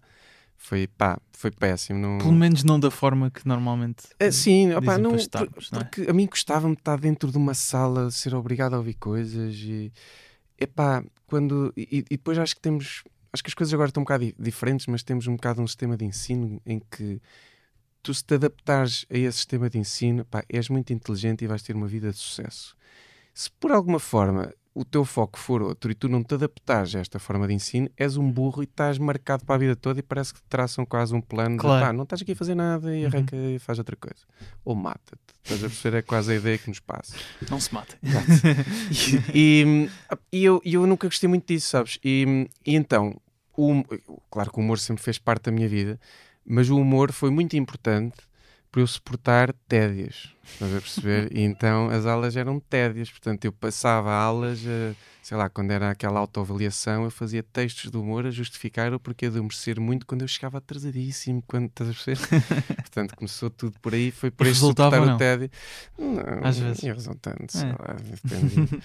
Foi, pá, foi péssimo. Não... Pelo menos não da forma que normalmente. É, sim, dizem não, não é? porque a mim gostava-me de estar dentro de uma sala, ser obrigado a ouvir coisas e epá, quando e, e depois acho que temos acho que as coisas agora estão um bocado di- diferentes, mas temos um bocado um sistema de ensino em que tu se te adaptares a esse sistema de ensino, pá, és muito inteligente e vais ter uma vida de sucesso. Se por alguma forma o teu foco for outro e tu não te adaptares a esta forma de ensino, és um burro e estás marcado para a vida toda e parece que te traçam quase um plano Claro. de pá, não estás aqui a fazer nada e Uhum. arranca e faz outra coisa. Ou mata-te. Estás a perceber? É quase a ideia que nos passa. Não se matem. E, e eu, e eu nunca gostei muito disso, sabes? E, e então, o claro que o humor sempre fez parte da minha vida, mas o humor foi muito importante para eu suportar tédias, estás a perceber? E então as aulas eram tédias, portanto eu passava aulas, eh, sei lá, quando era aquela autoavaliação, eu fazia textos de humor a justificar o porquê de eu merecer muito quando eu chegava atrasadíssimo, quando estás a perceber? <laughs> portanto começou tudo por aí, foi por resultava suportar o tédio. Não, Às vezes. ia resultando, sei É. lá. <laughs>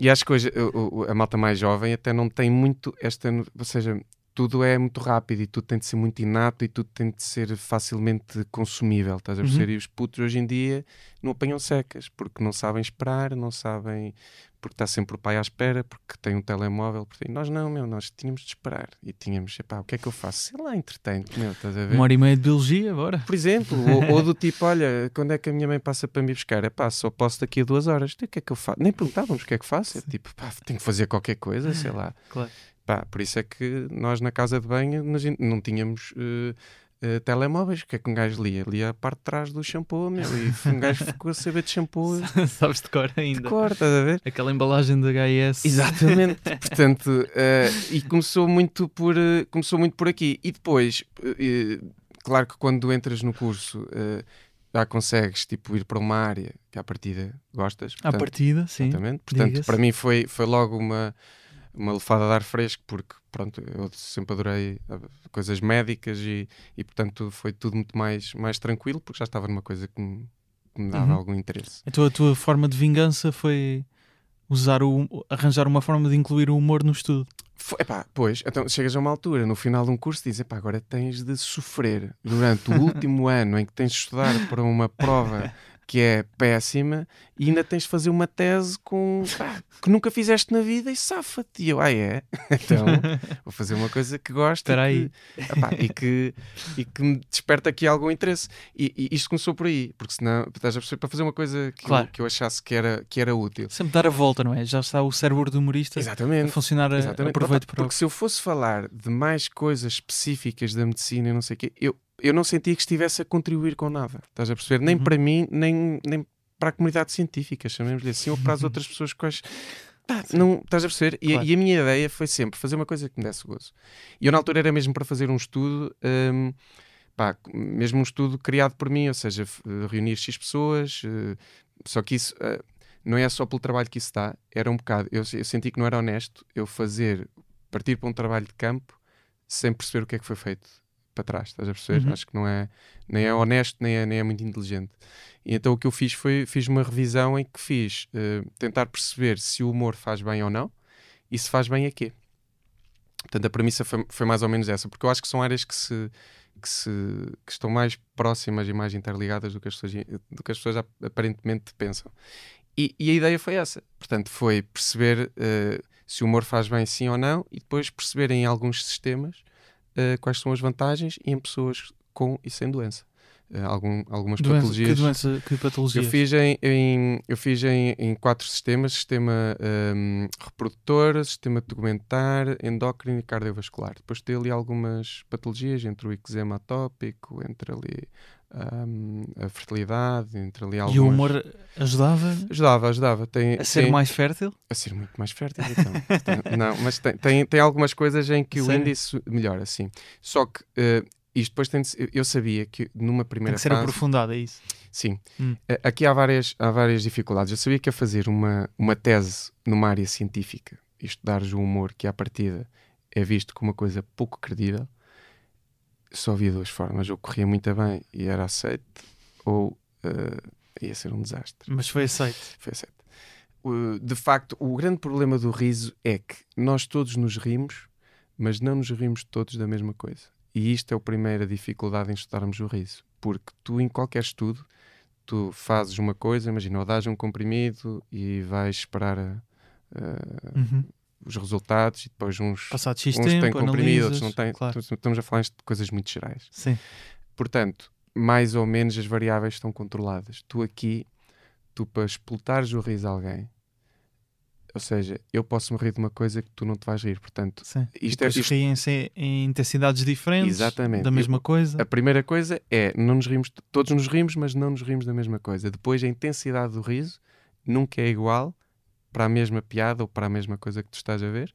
E acho que hoje o- a malta mais jovem até não tem muito esta. Ou seja, tudo é muito rápido e tudo tem de ser muito inato e tudo tem de ser facilmente consumível. Estás a Uhum. perceber? E os putos hoje em dia não apanham secas porque não sabem esperar, não sabem. Porque está sempre o pai à espera, porque tem um telemóvel. Porque... Nós não, meu, nós tínhamos de esperar e tínhamos, epá, o que é que eu faço? Sei lá, entretenho, meu, estás a ver? Uma hora e meia de biologia, bora. Por exemplo, ou, ou do tipo, olha, quando é que a minha mãe passa para me buscar? É pá, só posso daqui a duas horas. Então, o que é que eu faço? Nem perguntávamos o que é que faço. É tipo, pá, tenho que fazer qualquer coisa, sei lá. Claro. Pá, por isso é que nós na casa de banho não tínhamos eh, eh, telemóveis. O que é que um gajo lia? Lia a parte de trás do shampoo, meu. E um gajo ficou a saber de shampoo <laughs> de Sabes de cor ainda. cor, estás a ver? Aquela embalagem da HS. Exatamente. <laughs> Portanto, eh, e começou muito por começou muito por aqui. E depois, claro que quando entras no curso já consegues tipo ir para uma área que à partida gostas. À portanto, partida, sim. Exatamente. Portanto, para mim foi, foi logo uma, uma lefada de ar fresco, porque pronto, eu sempre adorei eh, coisas médicas e, e portanto foi tudo muito mais, mais tranquilo, porque já estava numa coisa que me, que me dava Uhum. algum interesse. Então a tua forma de vingança foi usar o arranjar uma forma de incluir o humor no estudo. Foi, epá, pois, então chegas a uma altura, no final de um curso, dizes, epá, agora tens de sofrer durante o <laughs> último ano em que tens de estudar para uma prova que é péssima e ainda tens de fazer uma tese com pá, que nunca fizeste na vida e safa-te. E eu, ah, é? <laughs> Então vou fazer uma coisa que gosto e aí. que, epá, e, que, e que me desperta aqui algum interesse. E, e isto começou por aí, porque senão estás a perceber, para fazer uma coisa que, Claro. eu, que eu achasse que era, que era útil. Sempre dar a volta, não é? Já está o cérebro do humorista a Exatamente. funcionar a, Exatamente. aproveito Opa, para. Porque se eu fosse falar de mais coisas específicas da medicina e não sei o quê, eu, eu não sentia que estivesse a contribuir com nada. Estás a perceber? Nem Uhum. para mim, nem, nem para a comunidade científica, chamemos-lhe assim, ou para as outras pessoas quais. Pá, não, estás a perceber? E, Claro. e a minha ideia foi sempre fazer uma coisa que me desse gozo. E eu, na altura, era mesmo para fazer um estudo, hum, pá, mesmo um estudo criado por mim, ou seja, f- reunir X pessoas, eh, só que isso eh, não é só pelo trabalho que isso dá, era um bocado. Eu, eu senti que não era honesto eu fazer, partir para um trabalho de campo sem perceber o que é que foi feito para trás, estás a perceber? Uhum. Acho que não é, nem é honesto, nem é, nem é muito inteligente. E então o que eu fiz foi, fiz uma revisão em que fiz eh, tentar perceber se o humor faz bem ou não e se faz bem a quê. Portanto, a premissa foi, foi mais ou menos essa, porque eu acho que são áreas que se, que se que estão mais próximas e mais interligadas do que as pessoas, do que as pessoas ap- aparentemente pensam. E, e a ideia foi essa. Portanto, foi perceber eh, se o humor faz bem sim ou não e depois perceber em alguns sistemas eh, quais são as vantagens e em pessoas com e sem doença. eh, algum, algumas Doença, patologias. que doença, que patologia? Eu fiz, em, em- eu fiz em, em quatro sistemas: sistema hum, reprodutor, sistema tegumentar, endócrino e cardiovascular. Depois tem ali algumas patologias, entre o eczema atópico, entre ali hum, a fertilidade, entre ali algumas... E o humor ajudava Ajudava, ajudava. Tem, a ser tem- mais fértil? a ser muito mais fértil, então. Não, mas tem, tem, tem algumas coisas em que o Sério? índice melhora, sim. Só que eh, isto depois tem de eu sabia que numa Tem primeira que ser fase. aprofundado, é isso. Sim. Hum. Eh, Aqui há várias, há várias dificuldades. Eu sabia que a fazer uma, uma tese numa área científica e estudares o humor, que à partida é visto como uma coisa pouco credível, só havia duas formas. Ou corria muito bem e era aceito, ou eh, ia ser um desastre. Mas foi aceito. Foi aceito. O- De facto, o grande problema do riso é que nós todos nos rimos, mas não nos rimos todos da mesma coisa. E isto é a primeira dificuldade em estudarmos o riso. Porque tu, em qualquer estudo, tu fazes uma coisa, imagina, ou dás um comprimido e vais esperar a- a- Uhum. Os resultados e depois uns, Passado X uns têm tempo, comprimido, analisas. outros não têm. Claro. Estamos a falar de coisas muito gerais. Sim. Portanto, mais ou menos as variáveis estão controladas. Tu aqui, tu para explotares o riso a alguém, ou seja, eu posso me rir de uma coisa que tu não te vais rir. Portanto, Sim. isto é, isto- riem-se em intensidades diferentes Exatamente. da mesma coisa. a primeira coisa é, não nos rimos, todos nos rimos, mas não nos rimos da mesma coisa. Depois, a intensidade do riso nunca é igual para a mesma piada ou para a mesma coisa que tu estás a ver,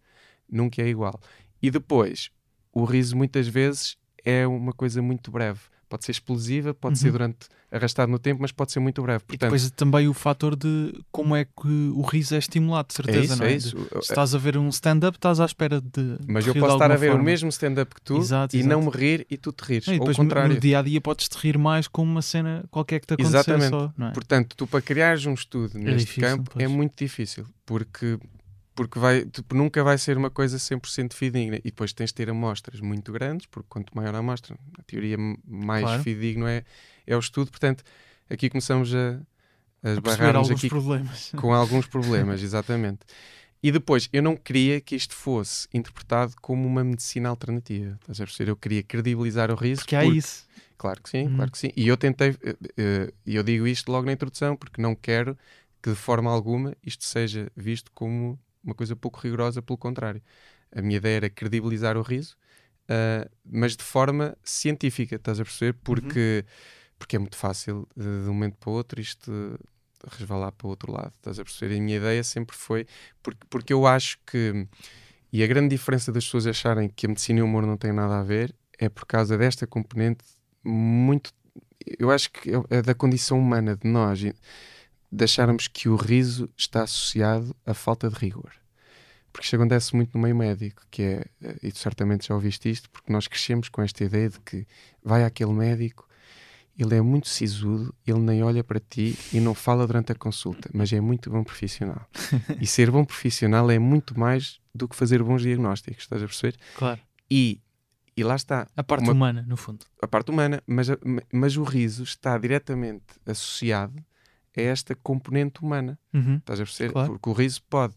nunca é igual. E depois, o riso muitas vezes é uma coisa muito breve. Pode ser explosiva, pode ser Uhum. durante arrastado no tempo, mas pode ser muito breve. E Portanto, depois também o fator de como é que o riso é estimulado, de é certeza, isso, não é é? isso. De- se estás a ver um stand-up, estás à espera de. Mas de eu posso estar a ver o forma. mesmo stand-up que tu Exato, e exato. não me rir e tu te rires. E ou o depois no- contrário. no dia a dia podes te rir mais com uma cena qualquer que te aconteceu Exatamente. só, é? Portanto, tu para criares um estudo neste difícil, campo é pois. muito difícil, porque, porque vai, tipo, nunca vai ser uma coisa 100% fidedigna. E depois tens de ter amostras muito grandes, porque quanto maior a amostra, a teoria mais Claro. fidedigno é, é o estudo. Portanto, aqui começamos a, a esbarrar-nos alguns aqui problemas. com alguns problemas, <laughs> exatamente. E depois, eu não queria que isto fosse interpretado como uma medicina alternativa. Estás a perceber? Eu queria credibilizar o riso. Porque há isso. Claro que sim, Hum. claro que sim. E eu tentei, eh, eh, e eu digo isto logo na introdução, porque não quero que de forma alguma isto seja visto como uma coisa pouco rigorosa, pelo contrário. A minha ideia era credibilizar o riso, ah, mas de forma científica, estás a perceber? Porque, porque é muito fácil de, de um momento para o outro isto resvalar para o outro lado, estás a perceber? E a minha ideia sempre foi, porque, porque eu acho que, e a grande diferença das pessoas acharem que a medicina e o humor não têm nada a ver, é por causa desta componente muito. Eu acho que é é da condição humana de nós, de acharmos que o riso está associado à falta de rigor. Porque isto acontece muito no meio médico, que é, eh, e tu certamente já ouviste isto, porque nós crescemos com esta ideia de que vai àquele médico, ele é muito sisudo, ele nem olha para ti e não fala durante a consulta, mas é muito bom profissional. <laughs> e ser bom profissional é muito mais do que fazer bons diagnósticos, estás a perceber? Claro. E, e lá está, A parte Uma- humana, no fundo. a parte humana, mas, mas o riso está diretamente associado a esta componente humana. Uhum. Estás a perceber? Claro. Porque o riso pode,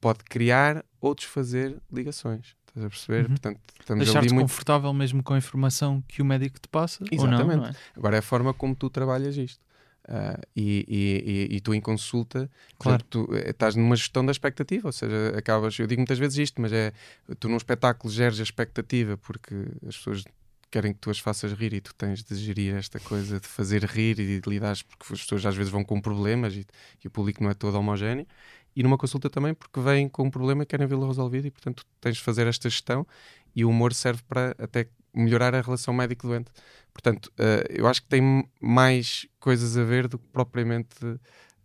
pode criar ou desfazer ligações. Estás a perceber? Uhum. Portanto, estamos ali Deixar-te muito. confortável mesmo com a informação que o médico te passa ou não, Exatamente. não é? Agora é a forma como tu trabalhas isto. Ah, e, e, e, e tu em consulta, Claro. tu eh, estás numa gestão da expectativa, ou seja, acabas, eu digo muitas vezes isto, mas é tu num espetáculo geres a expectativa porque as pessoas querem que tu as faças rir e tu tens de gerir esta coisa de fazer rir e de lidares porque as pessoas às vezes vão com problemas e, e o público não é todo homogéneo e numa consulta também porque vêm com um problema e querem vê-lo resolvido e portanto tens de fazer esta gestão e o humor serve para até melhorar a relação médico-doente. Portanto, eh, eu acho que tem mais coisas a ver do que propriamente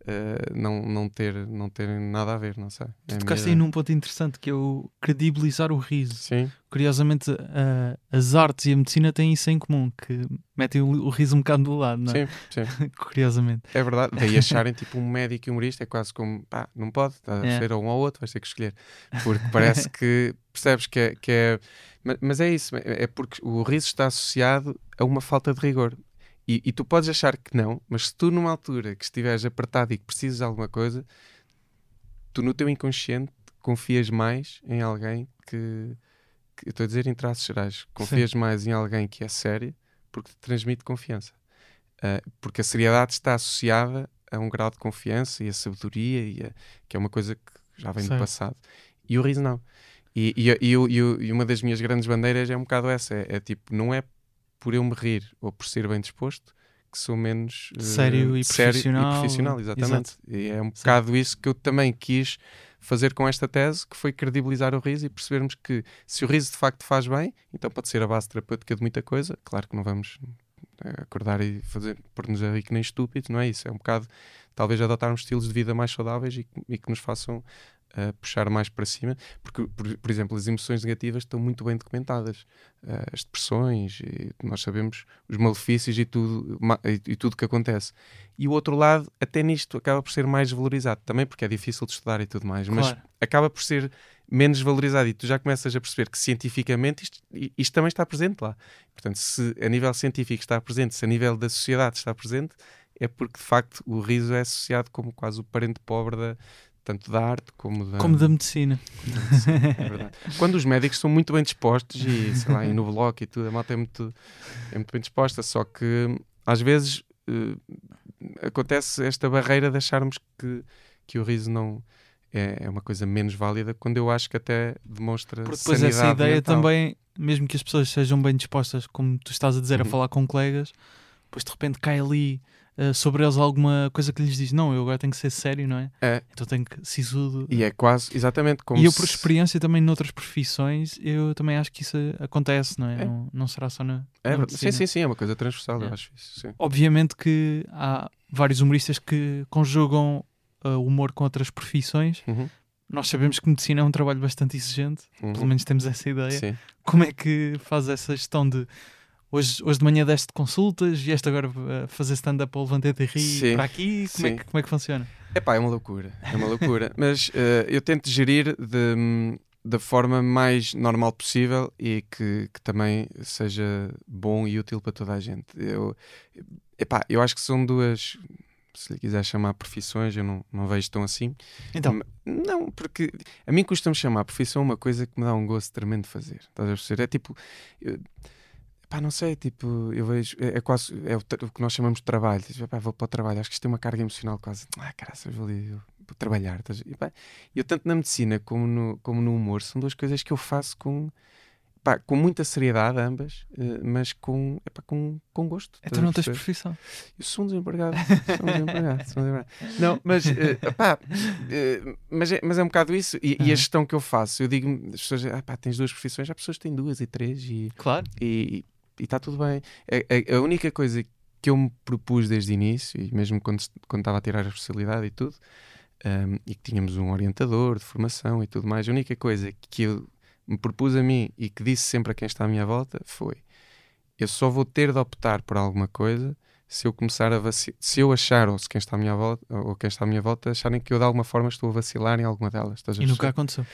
eh, não, não, ter, não ter nada a ver, não sei. É Tu minha tocaste aí num ponto interessante que é o credibilizar o riso. Sim, Curiosamente, a- as artes e a medicina têm isso em comum, que metem o, o riso um bocado do lado, não é? sim, sim. <laughs> Curiosamente. É verdade. Daí <laughs> acharem tipo um médico e humorista é quase como pá, não pode, está a É. ser um ou outro, vais ter que escolher. Porque parece <laughs> que percebes que é. Que é mas, mas é isso, é é porque o riso está associado a uma falta de rigor. E, e tu podes achar que não, mas se tu numa altura que estiveres apertado e que precisas de alguma coisa, tu no teu inconsciente confias mais em alguém que, que estou a dizer em traços gerais, confias mais em alguém que é sério porque te transmite confiança. Uh, porque a seriedade está associada a um grau de confiança e a sabedoria, e a, que é uma coisa que já vem Certo. do passado. E o riso não. E, e, e, e uma das minhas grandes bandeiras é um bocado essa: é, é tipo, não é por eu me rir ou por ser bem disposto que sou menos eh, Sério e profissional. profissional, exatamente. E é um bocado isso que eu também quis fazer com esta tese, que foi credibilizar o riso e percebermos que se o riso de facto faz bem, então pode ser a base terapêutica de muita coisa. Claro que não vamos eh, acordar e fazer por-nos a rir que nem estúpidos, não é isso? É um bocado talvez adotarmos estilos de vida mais saudáveis e, que- e que nos façam eh, puxar mais para cima, porque, por, por exemplo, as emoções negativas estão muito bem documentadas. Eh, as depressões, e nós sabemos os malefícios e tudo, ma- e, e tudo que acontece. E o outro lado, até nisto, acaba por ser mais valorizado também, porque é difícil de estudar e tudo mais, mas Claro. acaba por ser menos valorizado e tu já começas a perceber que cientificamente isto, isto também está presente lá. Portanto, se a nível científico está presente, se a nível da sociedade está presente, é porque de facto o riso é associado como quase o parente pobre da, tanto da arte como da, Como da medicina. é verdade. Quando os médicos são muito bem dispostos e, sei lá, e no bloco e tudo, a malta é muito, é muito bem disposta, só que às vezes eh, acontece esta barreira de acharmos que, que o riso não é, é uma coisa menos válida, quando eu acho que até demonstra Porque depois essa ideia mental. também, mesmo que as pessoas sejam bem dispostas, como tu estás a dizer, a Uhum. falar com colegas, depois de repente cai ali eh, sobre eles alguma coisa que lhes diz: Não, eu agora tenho que ser sério, não é? É. Então tenho que sisudo. E é quase, exatamente como E eu, por se- experiência também noutras profissões, eu também acho que isso acontece, não é? É. Não, não será só na. É, na sim, sim, sim, é uma coisa transversal, eu É. acho isso. Sim. Obviamente que há vários humoristas que conjugam eh, o humor com outras profissões. Uhum, Nós sabemos que medicina é um trabalho bastante exigente, uhum. pelo menos temos essa ideia. Sim. Como é que faz essa gestão de hoje, hoje de manhã deste consultas e este agora uh, fazer stand-up ao levantete e rir Sim, para aqui? Como é, que, como é que funciona? Epá, é uma loucura, é uma loucura. <laughs> Mas eh, eu tento gerir de- da forma mais normal possível e que, que também seja bom e útil para toda a gente. Eu, epá, eu acho que são duas, se lhe quiser chamar profissões, eu não, não vejo tão assim. Então, Não, porque a mim custa-me chamar profissão uma coisa que me dá um gosto tremendo de fazer. Estás a perceber? É tipo. Eu, pá, não sei, tipo, eu vejo. É, é quase. É o, o que nós chamamos de trabalho. Tipo, pá, vou para o trabalho. Acho que isto tem uma carga emocional quase. Ah, caraças, vou ali eu, vou trabalhar. E, pá, eu, tanto na medicina como no, como no humor, são duas coisas que eu faço com. Pá, com muita seriedade, ambas, eh, mas com, epá, com, com gosto. então não tens profissão. Eu sou um desempregado. Sou um desempregado. sou um desempregado. Não, mas, eh, pá, eh, mas, é, mas é um bocado isso. E, e Uhum. a gestão que eu faço, eu digo, as pessoas, ah, pá, tens duas profissões, há pessoas que têm duas e três e Claro. e está tudo bem. A, a- a única coisa que eu me propus desde o início, e mesmo quando, quando estava a tirar a especialidade e tudo, um, e que tínhamos um orientador de formação e tudo mais, a única coisa que eu me propus a mim e que disse sempre a quem está à minha volta foi: eu só vou ter de optar por alguma coisa se eu começar a vacilar, se eu achar, ou se quem está à minha volta, ou quem está à minha volta, acharem que eu de alguma forma estou a vacilar em alguma delas. E nunca aconteceu.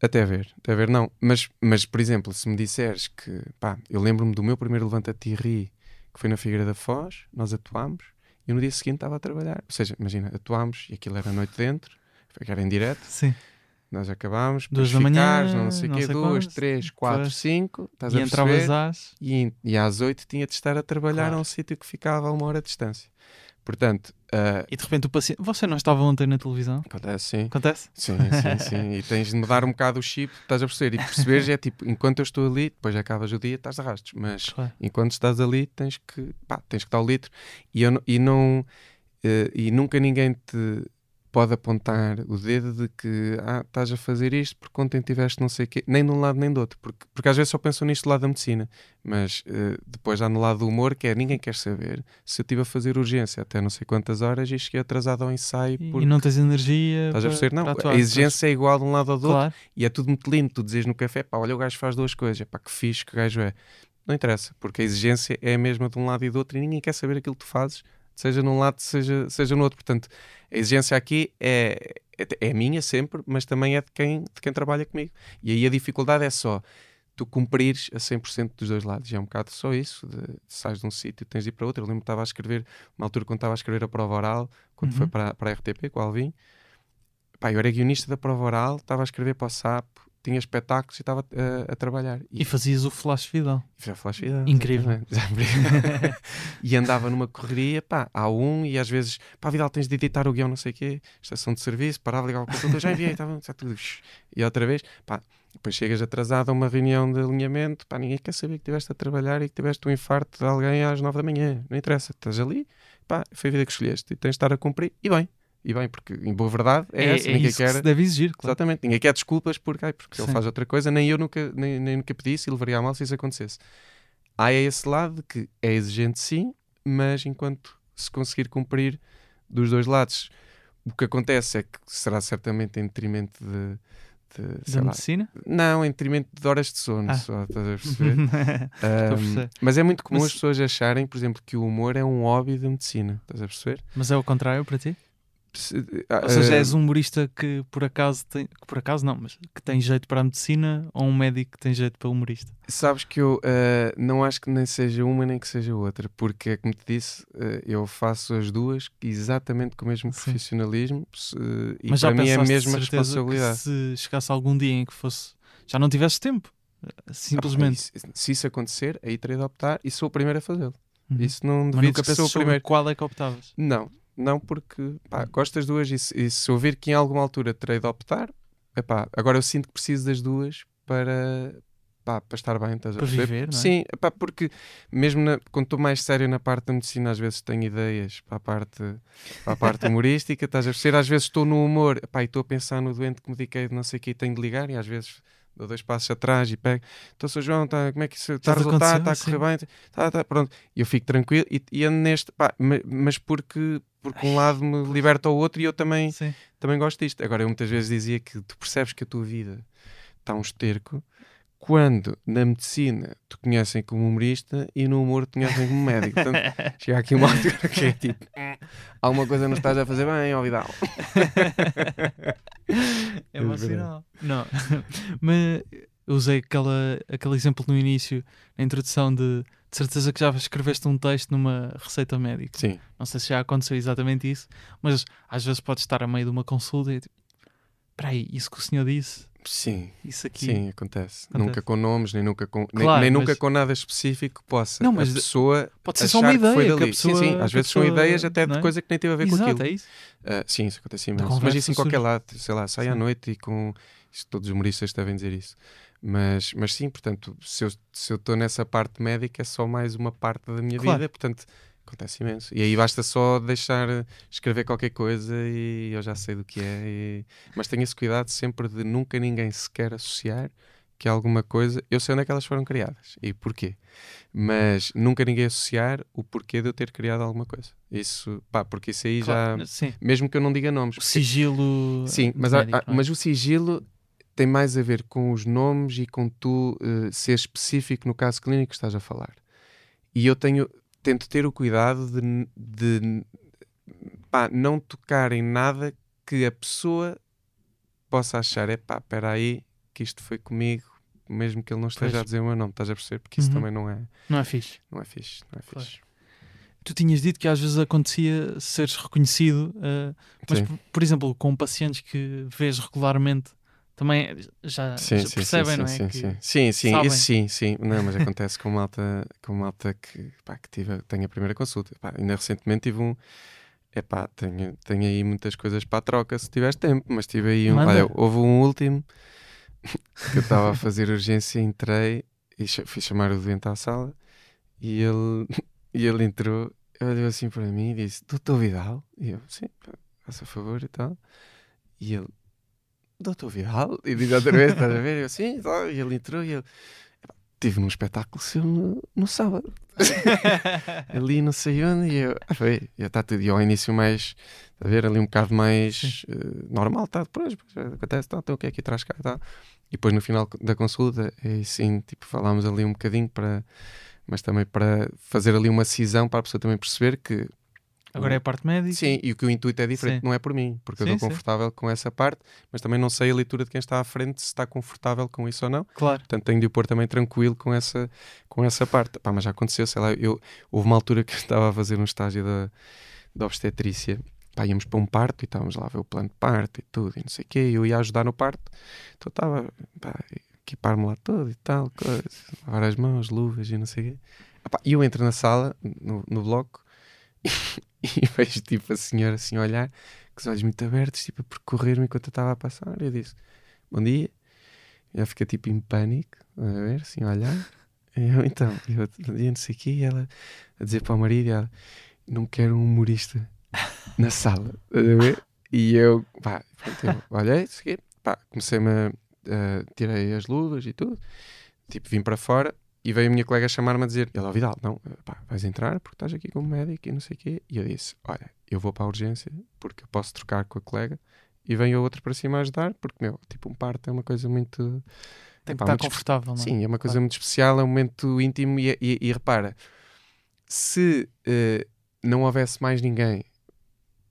Até ver, até ver, não. Mas, mas, por exemplo, se me disseres que, pá, eu lembro-me do meu primeiro Levanta-te e Ri, que foi na Figueira da Foz, nós atuámos, e no dia seguinte estava a trabalhar. Ou seja, imagina, atuámos, e aquilo era noite dentro, foi que era em direto, Sim. nós acabámos, Duas da manhã, ficares, não sei o quê, duas, quantas, três, quatro, depois- cinco, estás E a perceber? às. E, e às oito tinha de estar a trabalhar Claro. a um sítio que ficava a uma hora de distância. Portanto, ah, E de repente o paciente. Você não estava ontem na televisão? acontece sim. Acontece? Sim, sim, sim. E tens de mudar um bocado o chip, estás a perceber? E perceberes é tipo, enquanto eu estou ali, depois acabas o dia, estás de rastos. Mas Claro. enquanto estás ali, tens que, pá, tens que dar o litro. E, eu, e não. eh, e nunca ninguém te pode apontar o dedo de que ah, estás a fazer isto porque ontem tiveste não sei o quê, nem de um lado nem do outro, porque, porque às vezes só pensam nisto do lado da medicina, mas eh, depois já no lado do humor, que é ninguém quer saber se eu estive a fazer urgência até não sei quantas horas e cheguei atrasado ao ensaio E, porque e não tens energia. Estás a para- perceber? Não, atuar, a exigência é igual de um lado ao do pois. outro Claro. e é tudo muito lindo. Tu dizes no café, pá, olha, o gajo faz duas coisas, pá, que fixe que o gajo é. Não interessa, porque a exigência é a mesma de um lado e do outro e ninguém quer saber aquilo que tu fazes, seja num lado, seja, seja no outro. Portanto, a exigência aqui é, é, é minha sempre, mas também é de quem, de quem trabalha comigo. E aí a dificuldade é só tu cumprires a 100% dos dois lados. E é um bocado só isso. De, sais de um sítio, tens de ir para outro. Eu lembro que estava a escrever, uma altura quando estava a escrever a prova oral, quando Uhum. foi para, para a RTP, com o Alvin, pá, eu era guionista da prova oral, estava a escrever para o SAP, tinha espetáculos e estava a, a trabalhar. E fazias o flash vidal. <laughs> Já flash vida. Incrível. e andava numa correria, pá, há um e às vezes, pá, Vidal, tens de editar o guião, não sei o quê, estação de serviço, parava, ligava o computador, já enviei, estava tudo. E outra vez, pá, depois chegas atrasado a uma reunião de alinhamento, pá, ninguém quer saber que estiveste a trabalhar e que tiveste um infarto de alguém às nove da manhã, não interessa, estás ali, pá, foi a vida que escolheste e tens de estar a cumprir, e bem. E bem, porque em boa verdade é, É, essa, é ninguém isso quer. que deve exigir, claro. Exatamente, ninguém quer desculpas porque, ai, porque ele faz outra coisa, nem eu nunca, nem, nem nunca pedisse e levaria a mal se isso acontecesse. Há esse lado que é exigente sim, mas enquanto se conseguir cumprir dos dois lados, o que acontece é que será certamente em detrimento de. de, Da lá, medicina? não, em detrimento de horas de sono, Ah. só, estás a perceber? <laughs> Perceber. mas é muito comum Mas- as pessoas acharem, por exemplo, que o humor é um hobby da medicina, estás a perceber? Mas é o contrário para ti? Se- Ou seja, ah, és um humorista que por acaso tem, que por acaso não, mas que tem jeito para a medicina ou um médico que tem jeito para humorista? Sabes que eu eh, não acho que nem seja uma nem que seja outra, porque, é como te disse, eh, eu faço as duas exatamente com o mesmo Sim. profissionalismo se- e mas já para mim é a mesma responsabilidade. Que se chegasse algum dia em que fosse já não tivesse tempo, Ah, simplesmente. se, se isso acontecer, aí terei de optar e sou o primeiro a fazê-lo. Uhum. Isso não sou pensas o primeiro. qual é que optavas. Não, não porque pá, gosto das duas e se, e se eu vir que em alguma altura terei de optar, epá, agora eu sinto que preciso das duas para, pá, para estar bem, estás Para viver, não é? Sim, epá, porque mesmo na- quando estou mais sério na parte da medicina, às vezes tenho ideias para a parte, para a parte <laughs> humorística, estás a perceber? Às vezes estou no humor epá, e estou a pensar no doente que mediquei de não sei o que e tenho de ligar e às vezes dou dois passos atrás e pego, então Sr. João, tá, como é que isso está a resultar, está a correr bem, tá, tá, pronto. E eu fico tranquilo e, e ando neste, pá, ma- mas porque, porque um lado me liberta ao outro e eu também, Sim. também gosto disto. Agora, eu muitas vezes dizia que tu percebes que a tua vida está um esterco quando na medicina te conhecem como humorista e no humor te conhecem como médico. <laughs> Portanto, chega aqui uma altura que é tipo, alguma coisa não estás a fazer bem, ó Vidal. <laughs> É É sinal. Não. <laughs> Mas eu usei aquela, aquele exemplo no início, na introdução de de certeza que já escreveste um texto numa receita médica. Sim, Não sei se já aconteceu exatamente isso, mas às vezes podes estar a meio de uma consulta e tipo, espera aí, isso que o senhor disse, sim, isso aqui. sim, acontece. Acontece. Nunca com nomes, nem nunca com, nem- Claro, nem, mas- nunca com nada específico que possa Não, mas a pessoa Pode ser só uma achar que ideia que a pessoa. sim, sim, às vezes são pessoa- ideias até de é? coisa que nem teve a ver Exato, com aquilo. é isso. Ah, sim, isso acontece imenso. Mas isso em qualquer surge. lado, sei lá, sai à Sim. noite e com. Isto, todos os humoristas devem dizer isso. Mas, mas sim, portanto, se eu se eu estou nessa parte médica, é só mais uma parte da minha Claro. vida, portanto, acontece imenso. E aí basta só deixar eh, escrever qualquer coisa e eu já sei do que é. e- Mas tenha esse cuidado sempre de nunca ninguém sequer associar que alguma coisa. Eu sei onde é que elas foram criadas e porquê. Mas nunca ninguém associar o porquê de eu ter criado alguma coisa. Isso, pá, porque isso aí já. Claro, Sim. Mesmo que eu não diga nomes. O porque- sigilo. Sim, de mas, há- médico, há- não é? mas o sigilo tem mais a ver com os nomes e com tu eh, ser específico no caso clínico que estás a falar. E eu tenho, tento ter o cuidado de, de pá, não tocar em nada que a pessoa possa achar, é pá, espera aí, que isto foi comigo, mesmo que ele não esteja Pois. a dizer o meu nome, estás a perceber? Porque isso Uhum. também não é, Não é fixe. não é fixe. Não é Claro. fixe. Tu tinhas dito que às vezes acontecia seres reconhecido, eh, mas por, por exemplo, com pacientes que vês regularmente, também já, Sim, já percebem, sim, não é? sim, que sim, sim, sim, sabem. isso sim, sim. Não, mas acontece com malta, com malta que, pá, que tive, tenho a primeira consulta. Pá, ainda recentemente tive um. Epá, tenho, tenho aí muitas coisas para a troca se tiveres tempo, mas tive aí um. Manda. Olha, houve um último <laughs> que eu estava a fazer urgência, entrei e fui chamar o doente à sala e ele, <laughs> e ele entrou, olhou assim para mim e disse: Doutor Vidal? E eu, sim, faça favor e tal. E ele, Doutor Vidal? E diz outra vez, estás a ver? Eu, sim, tá. e ele entrou e ele, "Epá, tive num espetáculo seu no, no sábado. <laughs> ali não sei onde, e eu, ah, foi, já está tudo. E ao início mais, a ver, ali um bocado mais eh, normal, tá, depois, depois acontece, tá, então o que é que traz cá, tá. E depois no final da consulta, aí sim, tipo, falámos ali um bocadinho para, mas também para fazer ali uma cisão para a pessoa também perceber que Agora é a parte médica. Sim, e o que o intuito é diferente, Sim. não é por mim, porque eu Sim, estou sim. confortável com essa parte, mas também não sei a leitura de quem está à frente se está confortável com isso ou não. Claro. Portanto, tenho de o pôr também tranquilo com essa, com essa parte. Pá, mas já aconteceu, sei lá, eu, houve uma altura que eu estava a fazer um estágio da, da obstetrícia pá, íamos para um parto e estávamos lá a ver o plano de parto e tudo, e não sei o quê, e eu ia ajudar no parto, então estava, pá, equipar-me lá todo e tal, coisa, lavar as mãos, luvas e não sei o quê. E eu entro na sala, no, no bloco, <laughs> <laughs> e, vejo tipo a senhora assim a olhar, com os olhos muito abertos, tipo a percorrer-me enquanto eu estava a passar. Eu disse: Bom dia. Ela fica tipo em pânico, a ver, assim a olhar. Eu então, eu, dia, não sei o quê, e ela a dizer para o marido: ela, Não quero um humorista na sala, a ver? E eu, pá, pronto, eu olhei, quê, pá, comecei-me a. a- tirei as luvas e tudo, tipo, vim para fora. E veio a minha colega chamar-me a dizer: Ela, Vidal, não, pá, vais entrar porque estás aqui como médico e não sei o quê. E eu disse: Olha, eu vou para a urgência porque eu posso trocar com a colega e vem a outra para cima a ajudar, porque, meu, tipo, um parto é uma coisa muito. Tem que Epá, estar muito confortável, não é? Sim, é uma coisa Claro. muito especial, é um momento íntimo. E, e- e repara, se eh, não houvesse mais ninguém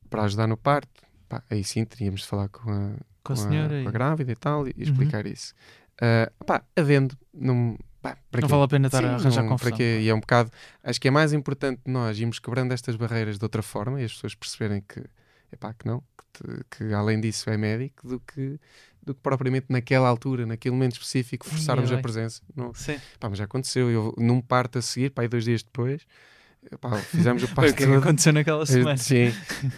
para ajudar no parto, pá, aí sim teríamos de falar com a, Com a senhora com a e- Uhum. grávida e tal e explicar isso. Ah, pá, havendo, não, pá, Não quê? vale a pena estar Sim, a arranjar não, confusão. Para quê? E é um bocado. Acho que é mais importante nós irmos quebrando estas barreiras de outra forma e as pessoas perceberem que, epá, que não, que, que além disso é médico, do que, do que propriamente naquela altura, naquele momento específico, forçarmos é a presença. Não, Sim. pá, mas já aconteceu. Eu, num parto a seguir, pá, dois dias depois, epá, fizemos o <laughs> parto o que é aconteceu naquela semana. Sim.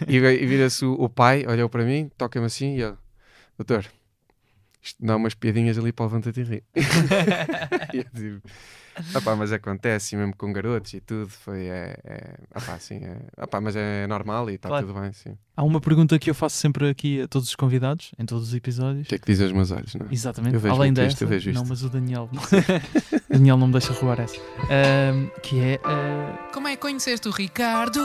E, e vira-se o, o pai, olhou para mim, toca-me assim e ele, doutor, isto dá umas piadinhas ali para o levanta-te <laughs> <laughs> e ri. e eu digo, "Opá, mas acontece, e mesmo com garotos e tudo, foi, é, é, opá, sim, é, opá, mas é normal e está Claro. tudo bem, sim. Há uma pergunta que eu faço sempre aqui a todos os convidados, em todos os episódios. O que é que diz aos meus olhos, não é? Exatamente, Eu vejo além dessa, isto, eu vejo não, mas o Daniel, <laughs> o Daniel não me deixa roubar essa, que é ah, Como é que conheceste o Ricardo?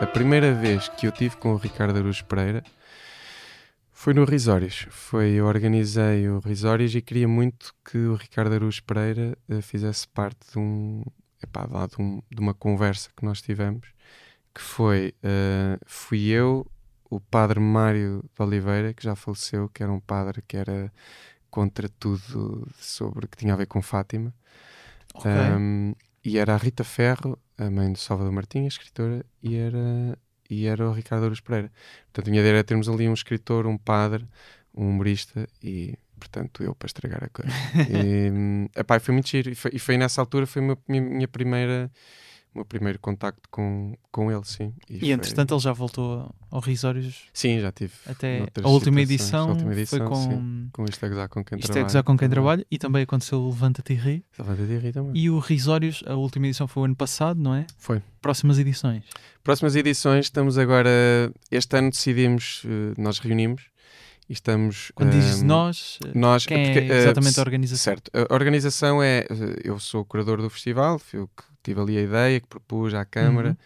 A primeira vez que eu tive com o Ricardo Aruz Pereira foi no Risórios. Foi, eu organizei o Risórios e queria muito que o Ricardo Aruz Pereira eh, fizesse parte de um, epá, lá de, um- de uma conversa que nós tivemos, que foi, eh, fui eu, o padre Mário de Oliveira, que já faleceu, que era um padre que era contra tudo sobre que tinha a ver com Fátima. ok, Um, e era a Rita Ferro, a mãe do Salvador Martins, a escritora, e era, e era o Ricardo Ouros Pereira. Portanto, a minha ideia era termos ali um escritor, um padre, um humorista e, portanto, eu para estragar a coisa. <laughs> e, hum, epá, foi muito giro. E foi, e foi nessa altura, foi a minha, minha primeira, o meu primeiro contacto com, com ele, sim. e foi- entretanto ele já voltou ao Risórios Sim, já tive. até a última edição, A última edição, foi com sim. Com isto a gozar com quem Isto é trabalha. gozar com quem trabalha e também aconteceu o Levanta-te e Ri Levanta de rir também. e o Risórios, a última edição foi o ano passado, não é? Foi. Próximas edições. Próximas edições, estamos agora. Este ano decidimos, eh, nós reunimos e estamos. Quando dizes ehm, nós, nós quem porque, é exatamente se- a organização? Certo, a organização é. eh, Eu sou o curador do festival, fui eu que tive ali a ideia, que propus à Câmara. Uhum.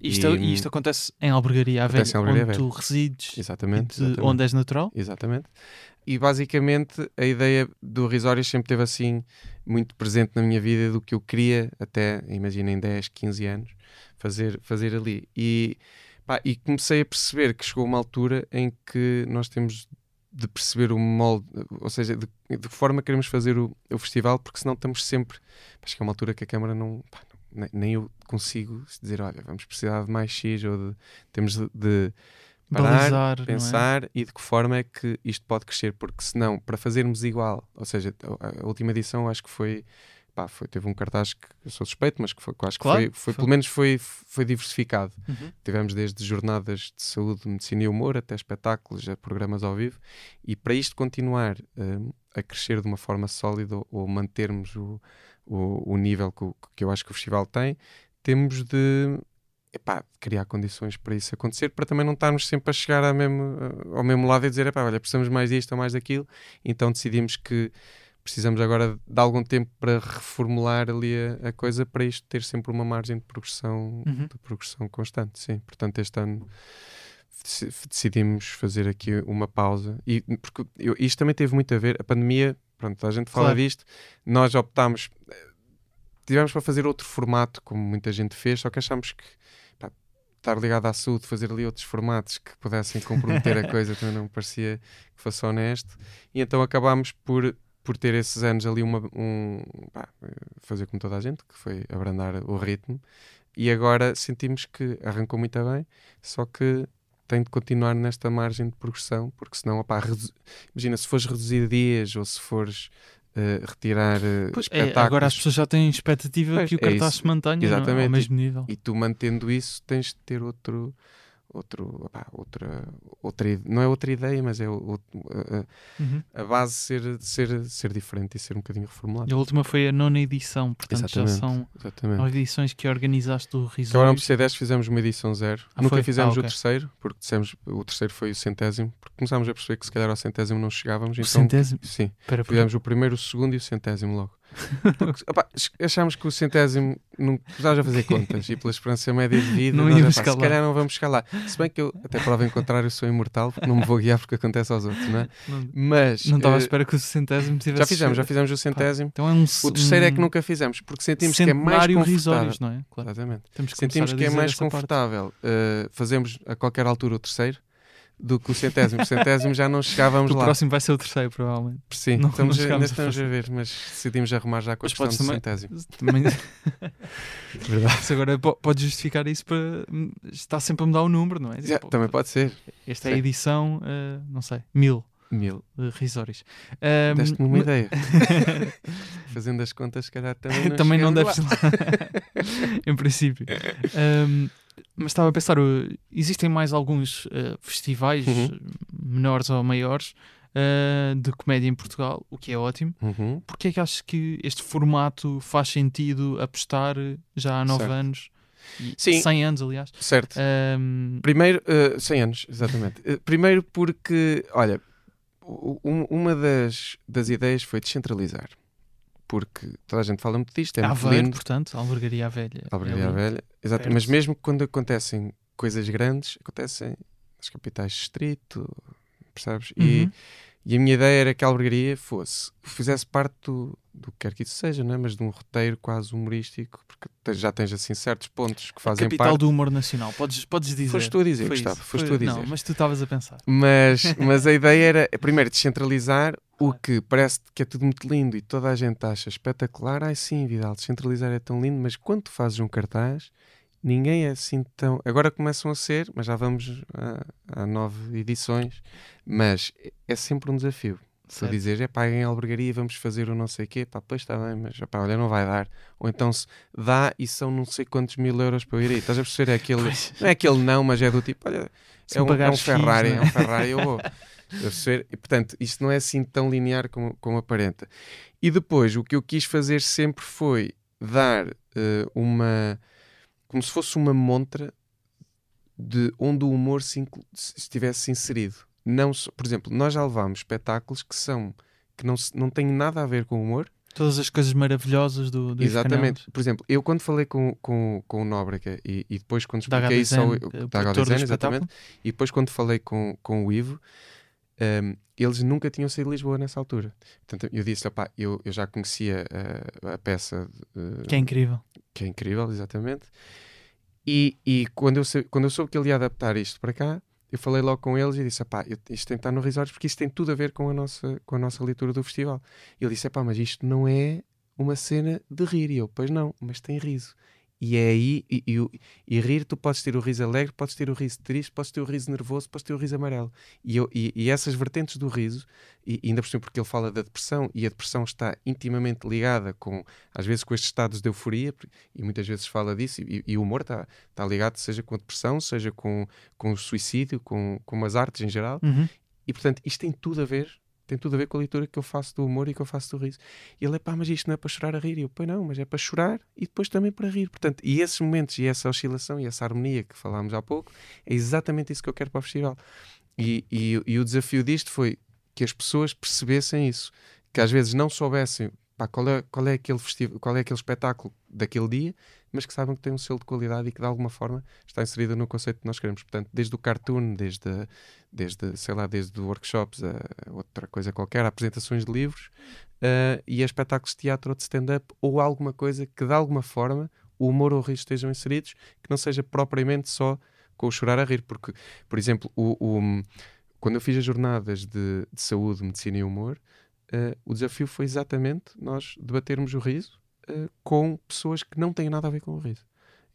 Isto, E- e isto acontece em Albergaria Velha, em Albergaria onde à tu resides Exatamente. de exatamente. onde és natural. Exatamente. E basicamente a ideia do Risório sempre teve assim muito presente na minha vida do que eu queria até, imaginem, 10, 15 anos, fazer, fazer ali. E, pá, e comecei a perceber que chegou uma altura em que nós temos de perceber o molde, ou seja, de, de que forma queremos fazer o, o festival, porque senão estamos sempre. Acho que é uma altura que a Câmara não. pá, nem, nem eu consigo dizer, olha, vamos precisar de mais X ou de. Temos de- de parar, Balizar, é? pensar e de que forma é que isto pode crescer, porque senão, para fazermos igual, ou seja, a, a última edição acho que foi, pá, foi teve um cartaz que eu sou suspeito, mas que, foi, que acho Claro, que foi, foi, foi. pelo menos foi, foi diversificado. Uhum. Tivemos desde jornadas de saúde, medicina e humor até espetáculos, a programas ao vivo, e para isto continuar hum, a crescer de uma forma sólida ou, mantermos o, o, o nível que, que eu acho que o festival tem, temos de epá, criar condições para isso acontecer, para também não estarmos sempre a chegar ao mesmo, ao mesmo lado e dizer, epá, olha, precisamos mais disto ou mais daquilo, então decidimos que precisamos agora de algum tempo para reformular ali a, a coisa para isto ter sempre uma margem de progressão, Uhum. de progressão constante, sim. Portanto, este ano deci- decidimos fazer aqui uma pausa e porque eu- isto também teve muito a ver, a pandemia, pronto, a gente fala Claro. disto, nós optámos tivemos para fazer outro formato, como muita gente fez, só que achámos que pá, estar ligado à saúde, fazer ali outros formatos que pudessem comprometer a <laughs> coisa também não parecia que fosse honesto. E então acabámos por, por ter esses anos ali uma, um, pá, fazer como toda a gente, que foi abrandar o ritmo. e agora sentimos que arrancou muito bem, só que tem de continuar nesta margem de progressão, porque senão, opá, redu- imagina, se fores reduzir dias ou se fores eh, retirar eh, Pois é, espetáculos agora as pessoas já têm expectativa Pois, que o é cartaz isso. se mantenha é? Exatamente. ao mesmo nível. e tu mantendo isso tens de ter outro outro opá, outra outra não é outra ideia mas é o- o- a, Uhum. a base ser ser ser diferente e ser um bocadinho reformulado E a última foi a nona edição, portanto já Exatamente. são exatamente nove edições que organizaste do Agora no Risório. PC10 fizemos uma edição zero. Ah, Nunca foi? fizemos Ah, o ok. terceiro, porque dissemos o terceiro foi o centésimo, porque começámos a perceber que se calhar ao centésimo não chegávamos. O então, centésimo? Sim, Espera, porque- fizemos o primeiro, o segundo e o centésimo logo. Porque, achámos que o centésimo não precisava já fazer contas e pela esperança média de vida, Não nós, chegar se calhar não vamos lá. Se bem que eu, até prova em contrário, sou imortal, porque não me vou guiar porque acontece aos outros, não é? Não- Mas Não estava à eh, espera que o centésimo tivesse. já fizemos, já fizemos o centésimo. Então é um. O terceiro é que um nunca fizemos, porque sentimos que é mais confortável. Não é? Claro. Exatamente. Sentimos a que é mais confortável uh, fazermos a qualquer altura o terceiro do que o centésimo. O centésimo já não chegávamos O lá. próximo vai ser o terceiro, provavelmente. Sim, não- estamos, não a- ainda a estamos a, fazer. ver, mas decidimos arrumar já com a Mas questão do também- centésimo. <laughs> Também... <laughs> Verdade. Mas agora po- podes justificar isso para. Está sempre a mudar o número, não é? Já, Tipo, também pode ser. Esta é a Sim. edição, eh, não sei, mil Mil. de risórios. Ahm, Deste-me uma ma- ideia. <laughs> Fazendo as contas, se calhar também não, Também não deves lá. lá. em princípio. Ahm, mas estava a pensar, existem mais alguns uh, festivais, Uhum. uh, menores ou maiores, uh, de comédia em Portugal, o que é ótimo. Uhum. Porquê é que achas que este formato faz sentido apostar já há nove Certo. anos? Sim. 100 anos, aliás. Certo. Ahm, Primeiro, uh, 100 anos, exatamente. Primeiro porque, olha, um- uma das, das ideias foi descentralizar. Porque toda a gente fala muito disto, é muito Aveiro, lindo. portanto, Albergaria à Velha. Albergaria é à. Velha. Exato, mas mesmo quando acontecem coisas grandes, acontecem nas capitais de distrito, percebes? E, Uhum. e a minha ideia era que a albergaria fosse, fizesse parte do, do que quer que isso seja, não é? mas de um roteiro quase humorístico, porque te- já tens assim certos pontos que fazem Capital parte. do humor nacional, podes, podes dizer. Foste tu a dizer, Foi Gustavo, isso. foste Foi- tu a dizer. Não, mas tu estavas a pensar. Mas, <laughs> mas a ideia era, primeiro, descentralizar o que parece que é tudo muito lindo e toda a gente acha espetacular. Ai sim, Vidal, descentralizar é tão lindo, mas quando tu fazes um cartaz, ninguém é assim tão. Agora começam a ser, mas já vamos a, a nove edições. Mas é sempre um desafio. Tu Certo. dizer, é pá, em albergaria vamos fazer o não sei o quê, pá, pois está bem, mas pá, olha, não vai dar. Ou então se dá e são não sei quantos mil euros para eu ir aí. Estás a perceber? É aquele, Pois. não é aquele não, mas é do tipo, olha, Se é um, é um Ferrari, X, é não um Ferrari, eu vou. E, portanto, isto não é assim tão linear como, como aparenta. E depois, o que eu quis fazer sempre foi dar eh, uma. como se fosse uma montra de onde o humor se se estivesse inserido. Não por exemplo, nós já levámos espetáculos que são. que não, não têm nada a ver com o humor, Todas as coisas maravilhosas do, do Exatamente. Por exemplo, eu quando falei com, com, com o Nóbrega e, e depois quando expliquei isso ao, H2N, da o produtor do H2N, espetáculo. exatamente, e depois quando falei com, com o Ivo, um, eles nunca tinham saído de Lisboa nessa altura. Portanto, eu disse, opá, eu, eu já conhecia uh, a peça uh, Que é incrível. que é incrível, exatamente. E, e quando, eu, quando eu soube que ele ia adaptar isto para cá, eu falei logo com eles e disse: pá, isto tem que estar no Resorts porque isto tem tudo a ver com a nossa, com a nossa leitura do festival. E ele disse: pá, mas isto não é uma cena de rir. E eu: pois não, mas tem riso. E é aí, e, e, e rir, tu podes ter o riso alegre, podes ter o riso triste, podes ter o riso nervoso, podes ter o riso amarelo. E, eu, e, e essas vertentes do riso, e, ainda por cima porque ele fala da depressão, e a depressão está intimamente ligada com, às vezes, com estes estados de euforia, e muitas vezes fala disso, e, e o humor está, está ligado, seja com a depressão, seja com, com o suicídio, com, com as artes em geral, Uhum. e portanto isto tem tudo a ver, tem tudo a ver com a leitura que eu faço do humor e que eu faço do riso. E ele é pá, mas isto não é para chorar a rir. E eu, pois não, mas é para chorar e depois também para rir. Portanto, e esses momentos e essa oscilação e essa harmonia que falámos há pouco, é exatamente isso que eu quero para o festival. E, e, e o desafio disto foi que as pessoas percebessem isso, que às vezes não soubessem pá, qual, é, qual, é aquele festival, qual é aquele espetáculo daquele dia, mas que saibam que tem um selo de qualidade e que de alguma forma está inserido no conceito que nós queremos. Portanto, desde o cartoon, desde, desde sei lá, desde workshops a outra coisa qualquer, a apresentações de livros eh, e a espetáculos de teatro ou de stand-up ou alguma coisa que de alguma forma o humor ou o riso estejam inseridos, que não seja propriamente só com o chorar a rir, porque, por exemplo, o, o- quando eu fiz as jornadas de, de saúde, medicina e humor, eh, o desafio foi exatamente nós debatermos o riso eh, com pessoas que não têm nada a ver com o riso.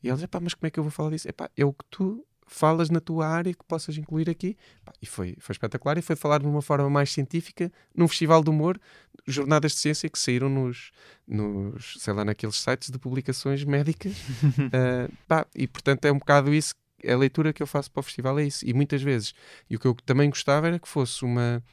E eles, epá, mas como é que eu vou falar disso? Epá, é o que tu falas na tua área que possas incluir aqui. Pá, e foi, foi espetacular e foi falar de uma forma mais científica num festival de humor, jornadas de ciência que saíram nos, nos sei lá, naqueles sites de publicações médicas. Uh, <laughs> pá, e portanto é um bocado isso, a leitura que eu faço para o festival é isso. E muitas vezes, e o que eu também gostava era que fosse uma.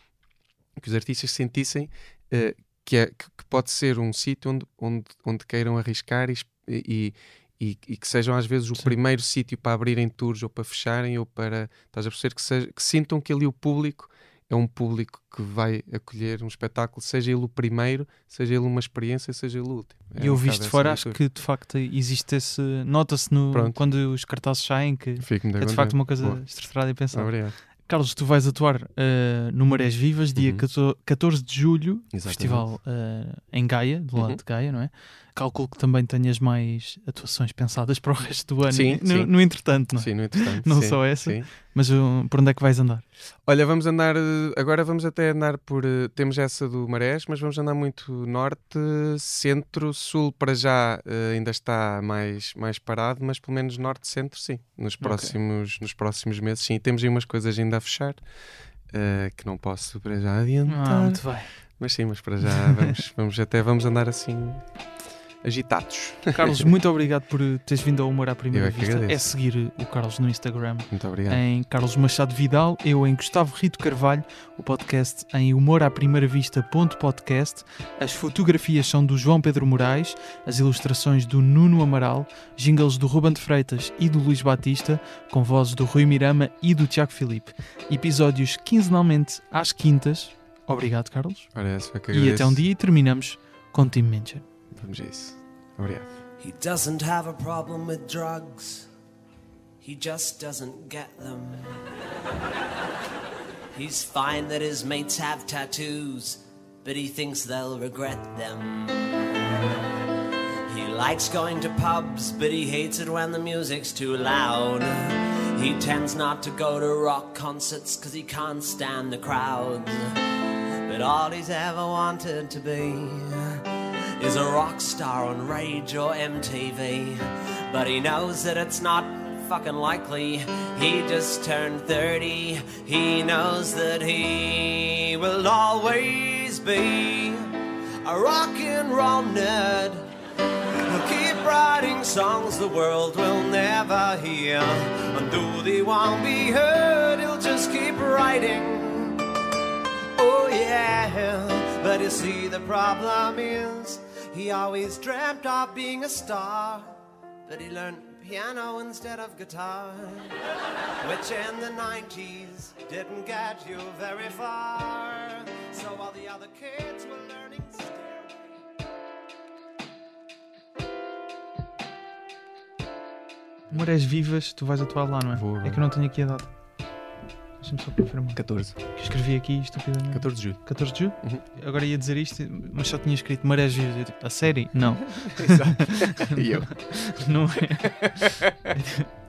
que os artistas sentissem uh, que, é, que, pode ser um sítio onde, onde, onde queiram arriscar e, e, e, e que sejam às vezes o Sim. primeiro sítio para abrirem tours ou para fecharem ou para. Estás a perceber? Que, seja, que sintam que ali o público é um público que vai acolher um espetáculo, seja ele o primeiro, seja ele uma experiência, seja ele o último. É E eu um visto fora, acho que de facto existe esse. Nota-se quando os cartazes saem que é de facto uma coisa Boa. estruturada e pensada. Obrigado. Carlos, tu vais atuar eh, no Marés Vivas, dia Uhum. 14 14 de julho, Exatamente. festival eh, em Gaia, do lado Uhum. de Gaia, não é? Calculo que também tenhas mais atuações pensadas para o resto do ano. Sim, no, sim. no entretanto, não é? Sim, no entretanto. Não sim, só essa. sim. Mas uh, por onde é que vais andar? Olha, vamos andar. eh, Agora vamos até andar por. eh, Temos essa do Marés, mas vamos andar muito norte, centro, sul para já ainda está mais, mais parado, mas pelo menos norte, centro, sim. Nos próximos, nos próximos meses, sim. Temos aí umas coisas ainda a fechar. eh, que não posso para já adiantar, Ah, muito bem. mas sim, mas para já vamos, <laughs> vamos até vamos andar assim agitados. Carlos, <laughs> muito obrigado por teres vindo ao Humor à Primeira é Vista. É seguir o Carlos no Instagram Muito obrigado. em Carlos Machado Vidal, eu em Gustavo Rito Carvalho, o podcast em humoraprimeiravista.podcast. As fotografias são do João Pedro Moraes, as ilustrações do Nuno Amaral, jingles do Ruben de Freitas e do Luís Batista, com vozes do Rui Mirama e do Tiago Filipe. Episódios quinzenalmente às quintas. Obrigado, Carlos. Que E até um dia e terminamos com Tim Minchin. Vamos a isso. Obrigado. He doesn't have a problem with drugs. He just doesn't get them. He's fine that his mates have tattoos, but he thinks they'll regret them. He likes going to pubs, but he hates it when the music's too loud. He tends not to go to rock concerts because he can't stand the crowds. But all he's ever wanted to be is a rock star on Rage or MTV. But he knows that it's not fucking likely. He just turned 30. He knows that he will always be a rock and roll nerd. He'll keep writing songs the world will never hear. And though they won't be heard, he'll just keep writing. Oh yeah, but you see the problem is he always dreamt of being a star, but he learned piano instead of guitar, which in the 90s didn't get you very far. So while the other kids were learning stairway. Marés Vivas, tu vais atuar lá, não é? Vou, É que eu não tenho aqui a data. Deixa-me só confirmar. 14. Que escrevi aqui estupidamente. 14 de julho. 14 de julho? Uhum. Agora ia dizer isto, mas só tinha escrito Marés Vivas. Tipo, A série? Não. <laughs> e eu. <laughs> não é. <laughs>